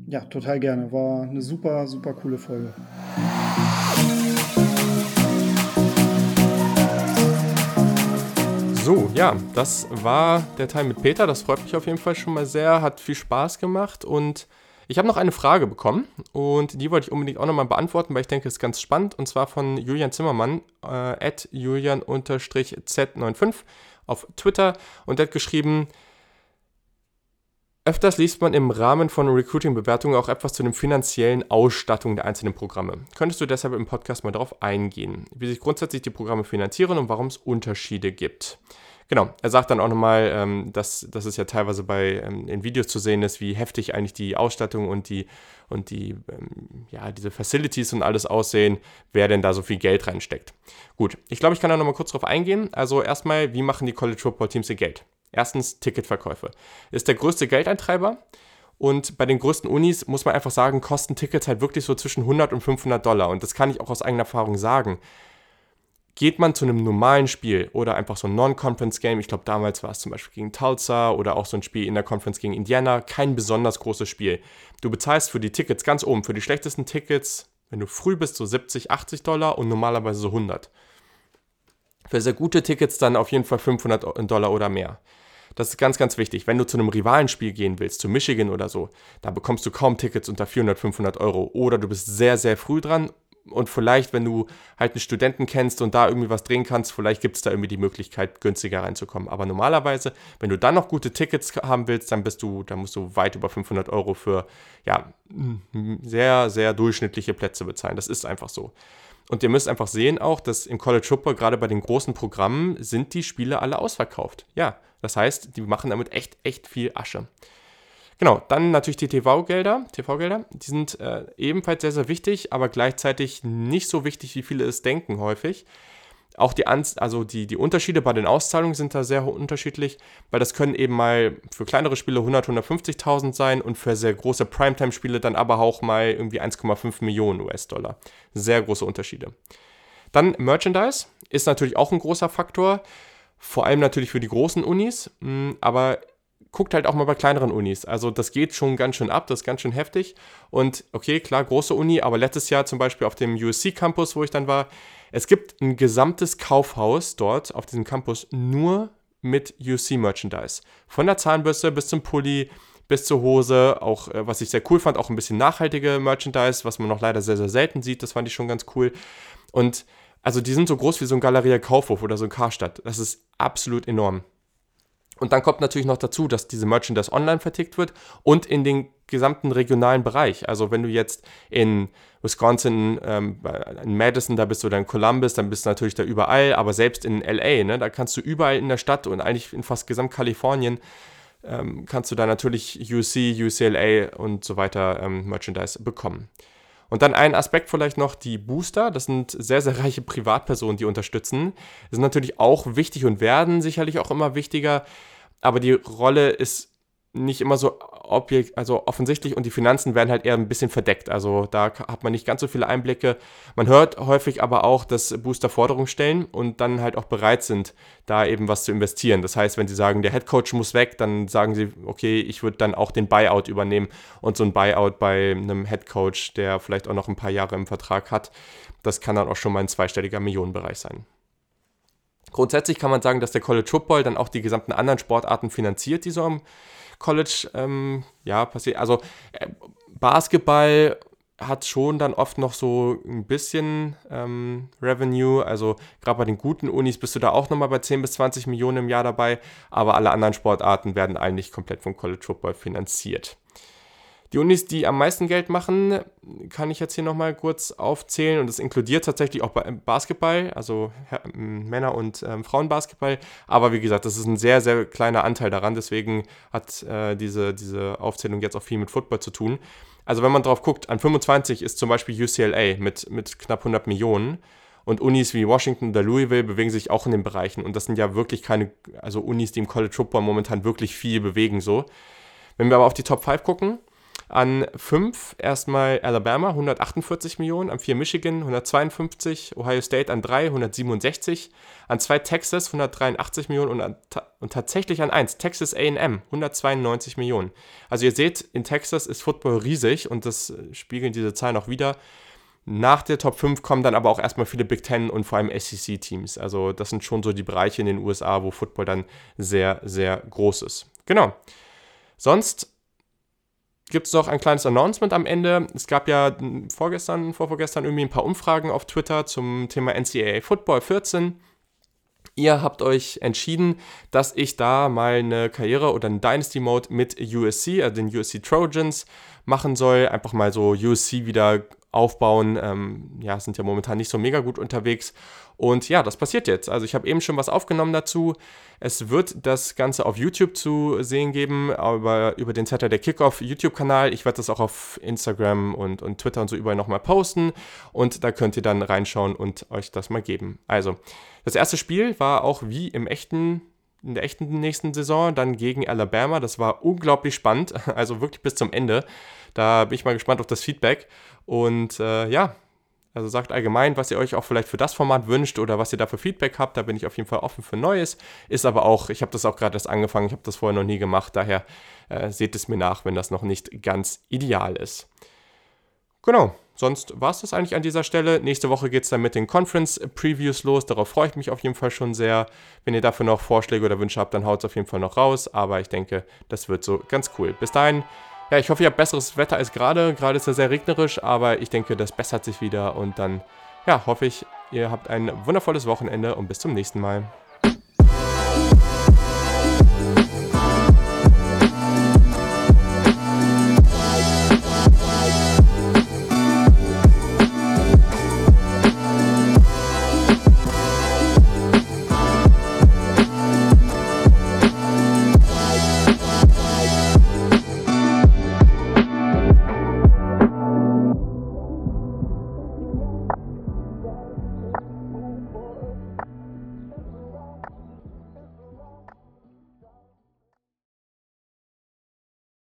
Speaker 2: Ja, total gerne. War eine super, super coole Folge.
Speaker 1: So, ja, das war der Teil mit Peter. Das freut mich auf jeden Fall schon mal sehr. Hat viel Spaß gemacht und ich habe noch eine Frage bekommen und die wollte ich unbedingt auch nochmal beantworten, weil ich denke, es ist ganz spannend und zwar von Julian Zimmermann, äh, julian-z95 auf Twitter und der hat geschrieben, Öfters liest man im Rahmen von Recruiting-Bewertungen auch etwas zu den finanziellen Ausstattungen der einzelnen Programme. Könntest du deshalb im Podcast mal darauf eingehen, wie sich grundsätzlich die Programme finanzieren und warum es Unterschiede gibt? Genau, er sagt dann auch nochmal, ähm, dass, dass es ja teilweise bei ähm, in Videos zu sehen ist, wie heftig eigentlich die Ausstattung und die und die ähm, ja diese Facilities und alles aussehen, wer denn da so viel Geld reinsteckt. Gut, ich glaube, ich kann da nochmal kurz drauf eingehen. Also erstmal, wie machen die College Football Teams ihr Geld? Erstens Ticketverkäufe. Ist der größte Geldeintreiber. Und bei den größten Unis muss man einfach sagen, kosten Tickets halt wirklich so zwischen 100 und 500 Dollar. Und das kann ich auch aus eigener Erfahrung sagen. Geht man zu einem normalen Spiel oder einfach so ein Non-Conference-Game, ich glaube damals war es zum Beispiel gegen Tulsa oder auch so ein Spiel in der Conference gegen Indiana, kein besonders großes Spiel. Du bezahlst für die Tickets ganz oben, für die schlechtesten Tickets, wenn du früh bist, so 70, 80 Dollar und normalerweise so 100. Für sehr gute Tickets dann auf jeden Fall 500 Dollar oder mehr. Das ist ganz, ganz wichtig. Wenn du zu einem Rivalenspiel gehen willst, zu Michigan oder so, da bekommst du kaum Tickets unter 400, 500 Euro. Oder du bist sehr, sehr früh dran und vielleicht, wenn du halt einen Studenten kennst und da irgendwie was drehen kannst, vielleicht gibt es da irgendwie die Möglichkeit, günstiger reinzukommen. Aber normalerweise, wenn du dann noch gute Tickets haben willst, dann bist du, dann musst du weit über 500 Euro für, ja, sehr, sehr durchschnittliche Plätze bezahlen. Das ist einfach so. Und ihr müsst einfach sehen auch, dass im College Football, gerade bei den großen Programmen, sind die Spiele alle ausverkauft. Ja, das heißt, die machen damit echt, echt viel Asche. Genau, dann natürlich die TV-Gelder. TV-Gelder, die sind äh, ebenfalls sehr, sehr wichtig, aber gleichzeitig nicht so wichtig, wie viele es denken häufig. Auch die, Anz also die, die Unterschiede bei den Auszahlungen sind da sehr unterschiedlich, weil das können eben mal für kleinere Spiele 100, 150.000 sein und für sehr große Primetime-Spiele dann aber auch mal irgendwie 1,5 Millionen US-Dollar. Sehr große Unterschiede. Dann Merchandise ist natürlich auch ein großer Faktor, vor allem natürlich für die großen Unis, hm, aber guckt halt auch mal bei kleineren Unis. Also das geht schon ganz schön ab, das ist ganz schön heftig. Und okay, klar, große Uni, aber letztes Jahr zum Beispiel auf dem USC Campus, wo ich dann war, es gibt ein gesamtes Kaufhaus dort auf diesem Campus nur mit UC-Merchandise. Von der Zahnbürste bis zum Pulli, bis zur Hose, auch äh, was ich sehr cool fand, auch ein bisschen nachhaltige Merchandise, was man noch leider sehr, sehr selten sieht, das fand ich schon ganz cool. Und also die sind so groß wie so ein Galeria Kaufhof oder so ein Karstadt. Das ist absolut enorm. Und dann kommt natürlich noch dazu, dass diese Merchandise online vertickt wird und in den gesamten regionalen Bereich. Also wenn du jetzt in Wisconsin, ähm, in Madison, da bist du dann in Columbus, dann bist du natürlich da überall, aber selbst in LA, ne, da kannst du überall in der Stadt und eigentlich in fast gesamt Kalifornien ähm, kannst du da natürlich UC, UCLA und so weiter ähm, Merchandise bekommen. Und dann ein Aspekt vielleicht noch, die Booster, das sind sehr, sehr reiche Privatpersonen, die unterstützen. Das sind natürlich auch wichtig und werden sicherlich auch immer wichtiger, aber die Rolle ist nicht immer so objekt, also offensichtlich und die Finanzen werden halt eher ein bisschen verdeckt. Also da hat man nicht ganz so viele Einblicke. Man hört häufig aber auch, dass Booster Forderungen stellen und dann halt auch bereit sind, da eben was zu investieren. Das heißt, wenn sie sagen, der Head Coach muss weg, dann sagen sie, okay, ich würde dann auch den Buyout übernehmen und so ein Buyout bei einem Head Coach, der vielleicht auch noch ein paar Jahre im Vertrag hat, das kann dann auch schon mal ein zweistelliger Millionenbereich sein. Grundsätzlich kann man sagen, dass der College Football dann auch die gesamten anderen Sportarten finanziert, die so am College ähm, ja, passiert. Also äh, Basketball hat schon dann oft noch so ein bisschen ähm, Revenue. Also gerade bei den guten Unis bist du da auch nochmal bei 10 bis 20 Millionen im Jahr dabei. Aber alle anderen Sportarten werden eigentlich komplett vom College Football finanziert. Die Unis, die am meisten Geld machen, kann ich jetzt hier nochmal kurz aufzählen und das inkludiert tatsächlich auch Basketball, also Männer- und ähm, Frauenbasketball. Aber wie gesagt, das ist ein sehr, sehr kleiner Anteil daran, deswegen hat äh, diese, diese Aufzählung jetzt auch viel mit Football zu tun. Also wenn man drauf guckt, an 25 ist zum Beispiel UCLA mit, mit knapp 100 Millionen. Und Unis wie Washington oder Louisville bewegen sich auch in den Bereichen. Und das sind ja wirklich keine, also Unis, die im College Football momentan wirklich viel bewegen so. Wenn wir aber auf die Top 5 gucken, an 5 erstmal Alabama, 148 Millionen. An 4 Michigan, 152. Ohio State an 3, 167. An 2 Texas, 183 Millionen. Und, an, und tatsächlich an 1 Texas AM, 192 Millionen. Also ihr seht, in Texas ist Football riesig und das spiegeln diese Zahlen auch wieder. Nach der Top 5 kommen dann aber auch erstmal viele Big Ten und vor allem SEC-Teams. Also das sind schon so die Bereiche in den USA, wo Football dann sehr, sehr groß ist. Genau. Sonst gibt es noch ein kleines Announcement am Ende. Es gab ja vorgestern, vorvorgestern irgendwie ein paar Umfragen auf Twitter zum Thema NCAA Football 14. Ihr habt euch entschieden, dass ich da mal eine Karriere oder einen Dynasty Mode mit USC, also den USC Trojans, machen soll. Einfach mal so USC wieder aufbauen. Ähm, ja, sind ja momentan nicht so mega gut unterwegs. Und ja, das passiert jetzt. Also ich habe eben schon was aufgenommen dazu. Es wird das Ganze auf YouTube zu sehen geben, aber über den Saturday Kickoff YouTube-Kanal. Ich werde das auch auf Instagram und, und Twitter und so überall nochmal posten. Und da könnt ihr dann reinschauen und euch das mal geben. Also, das erste Spiel war auch wie im echten in der echten nächsten Saison, dann gegen Alabama. Das war unglaublich spannend, also wirklich bis zum Ende. Da bin ich mal gespannt auf das Feedback. Und äh, ja, also sagt allgemein, was ihr euch auch vielleicht für das Format wünscht oder was ihr da für Feedback habt. Da bin ich auf jeden Fall offen für Neues. Ist aber auch, ich habe das auch gerade erst angefangen, ich habe das vorher noch nie gemacht. Daher äh, seht es mir nach, wenn das noch nicht ganz ideal ist. Genau, sonst war es das eigentlich an dieser Stelle. Nächste Woche geht es dann mit den Conference-Previews los. Darauf freue ich mich auf jeden Fall schon sehr. Wenn ihr dafür noch Vorschläge oder Wünsche habt, dann haut es auf jeden Fall noch raus. Aber ich denke, das wird so ganz cool. Bis dahin ja, ich hoffe, ihr habt besseres Wetter als gerade. Gerade ist es sehr regnerisch, aber ich denke, das bessert sich wieder. Und dann, ja, hoffe ich, ihr habt ein wundervolles Wochenende und bis zum nächsten Mal.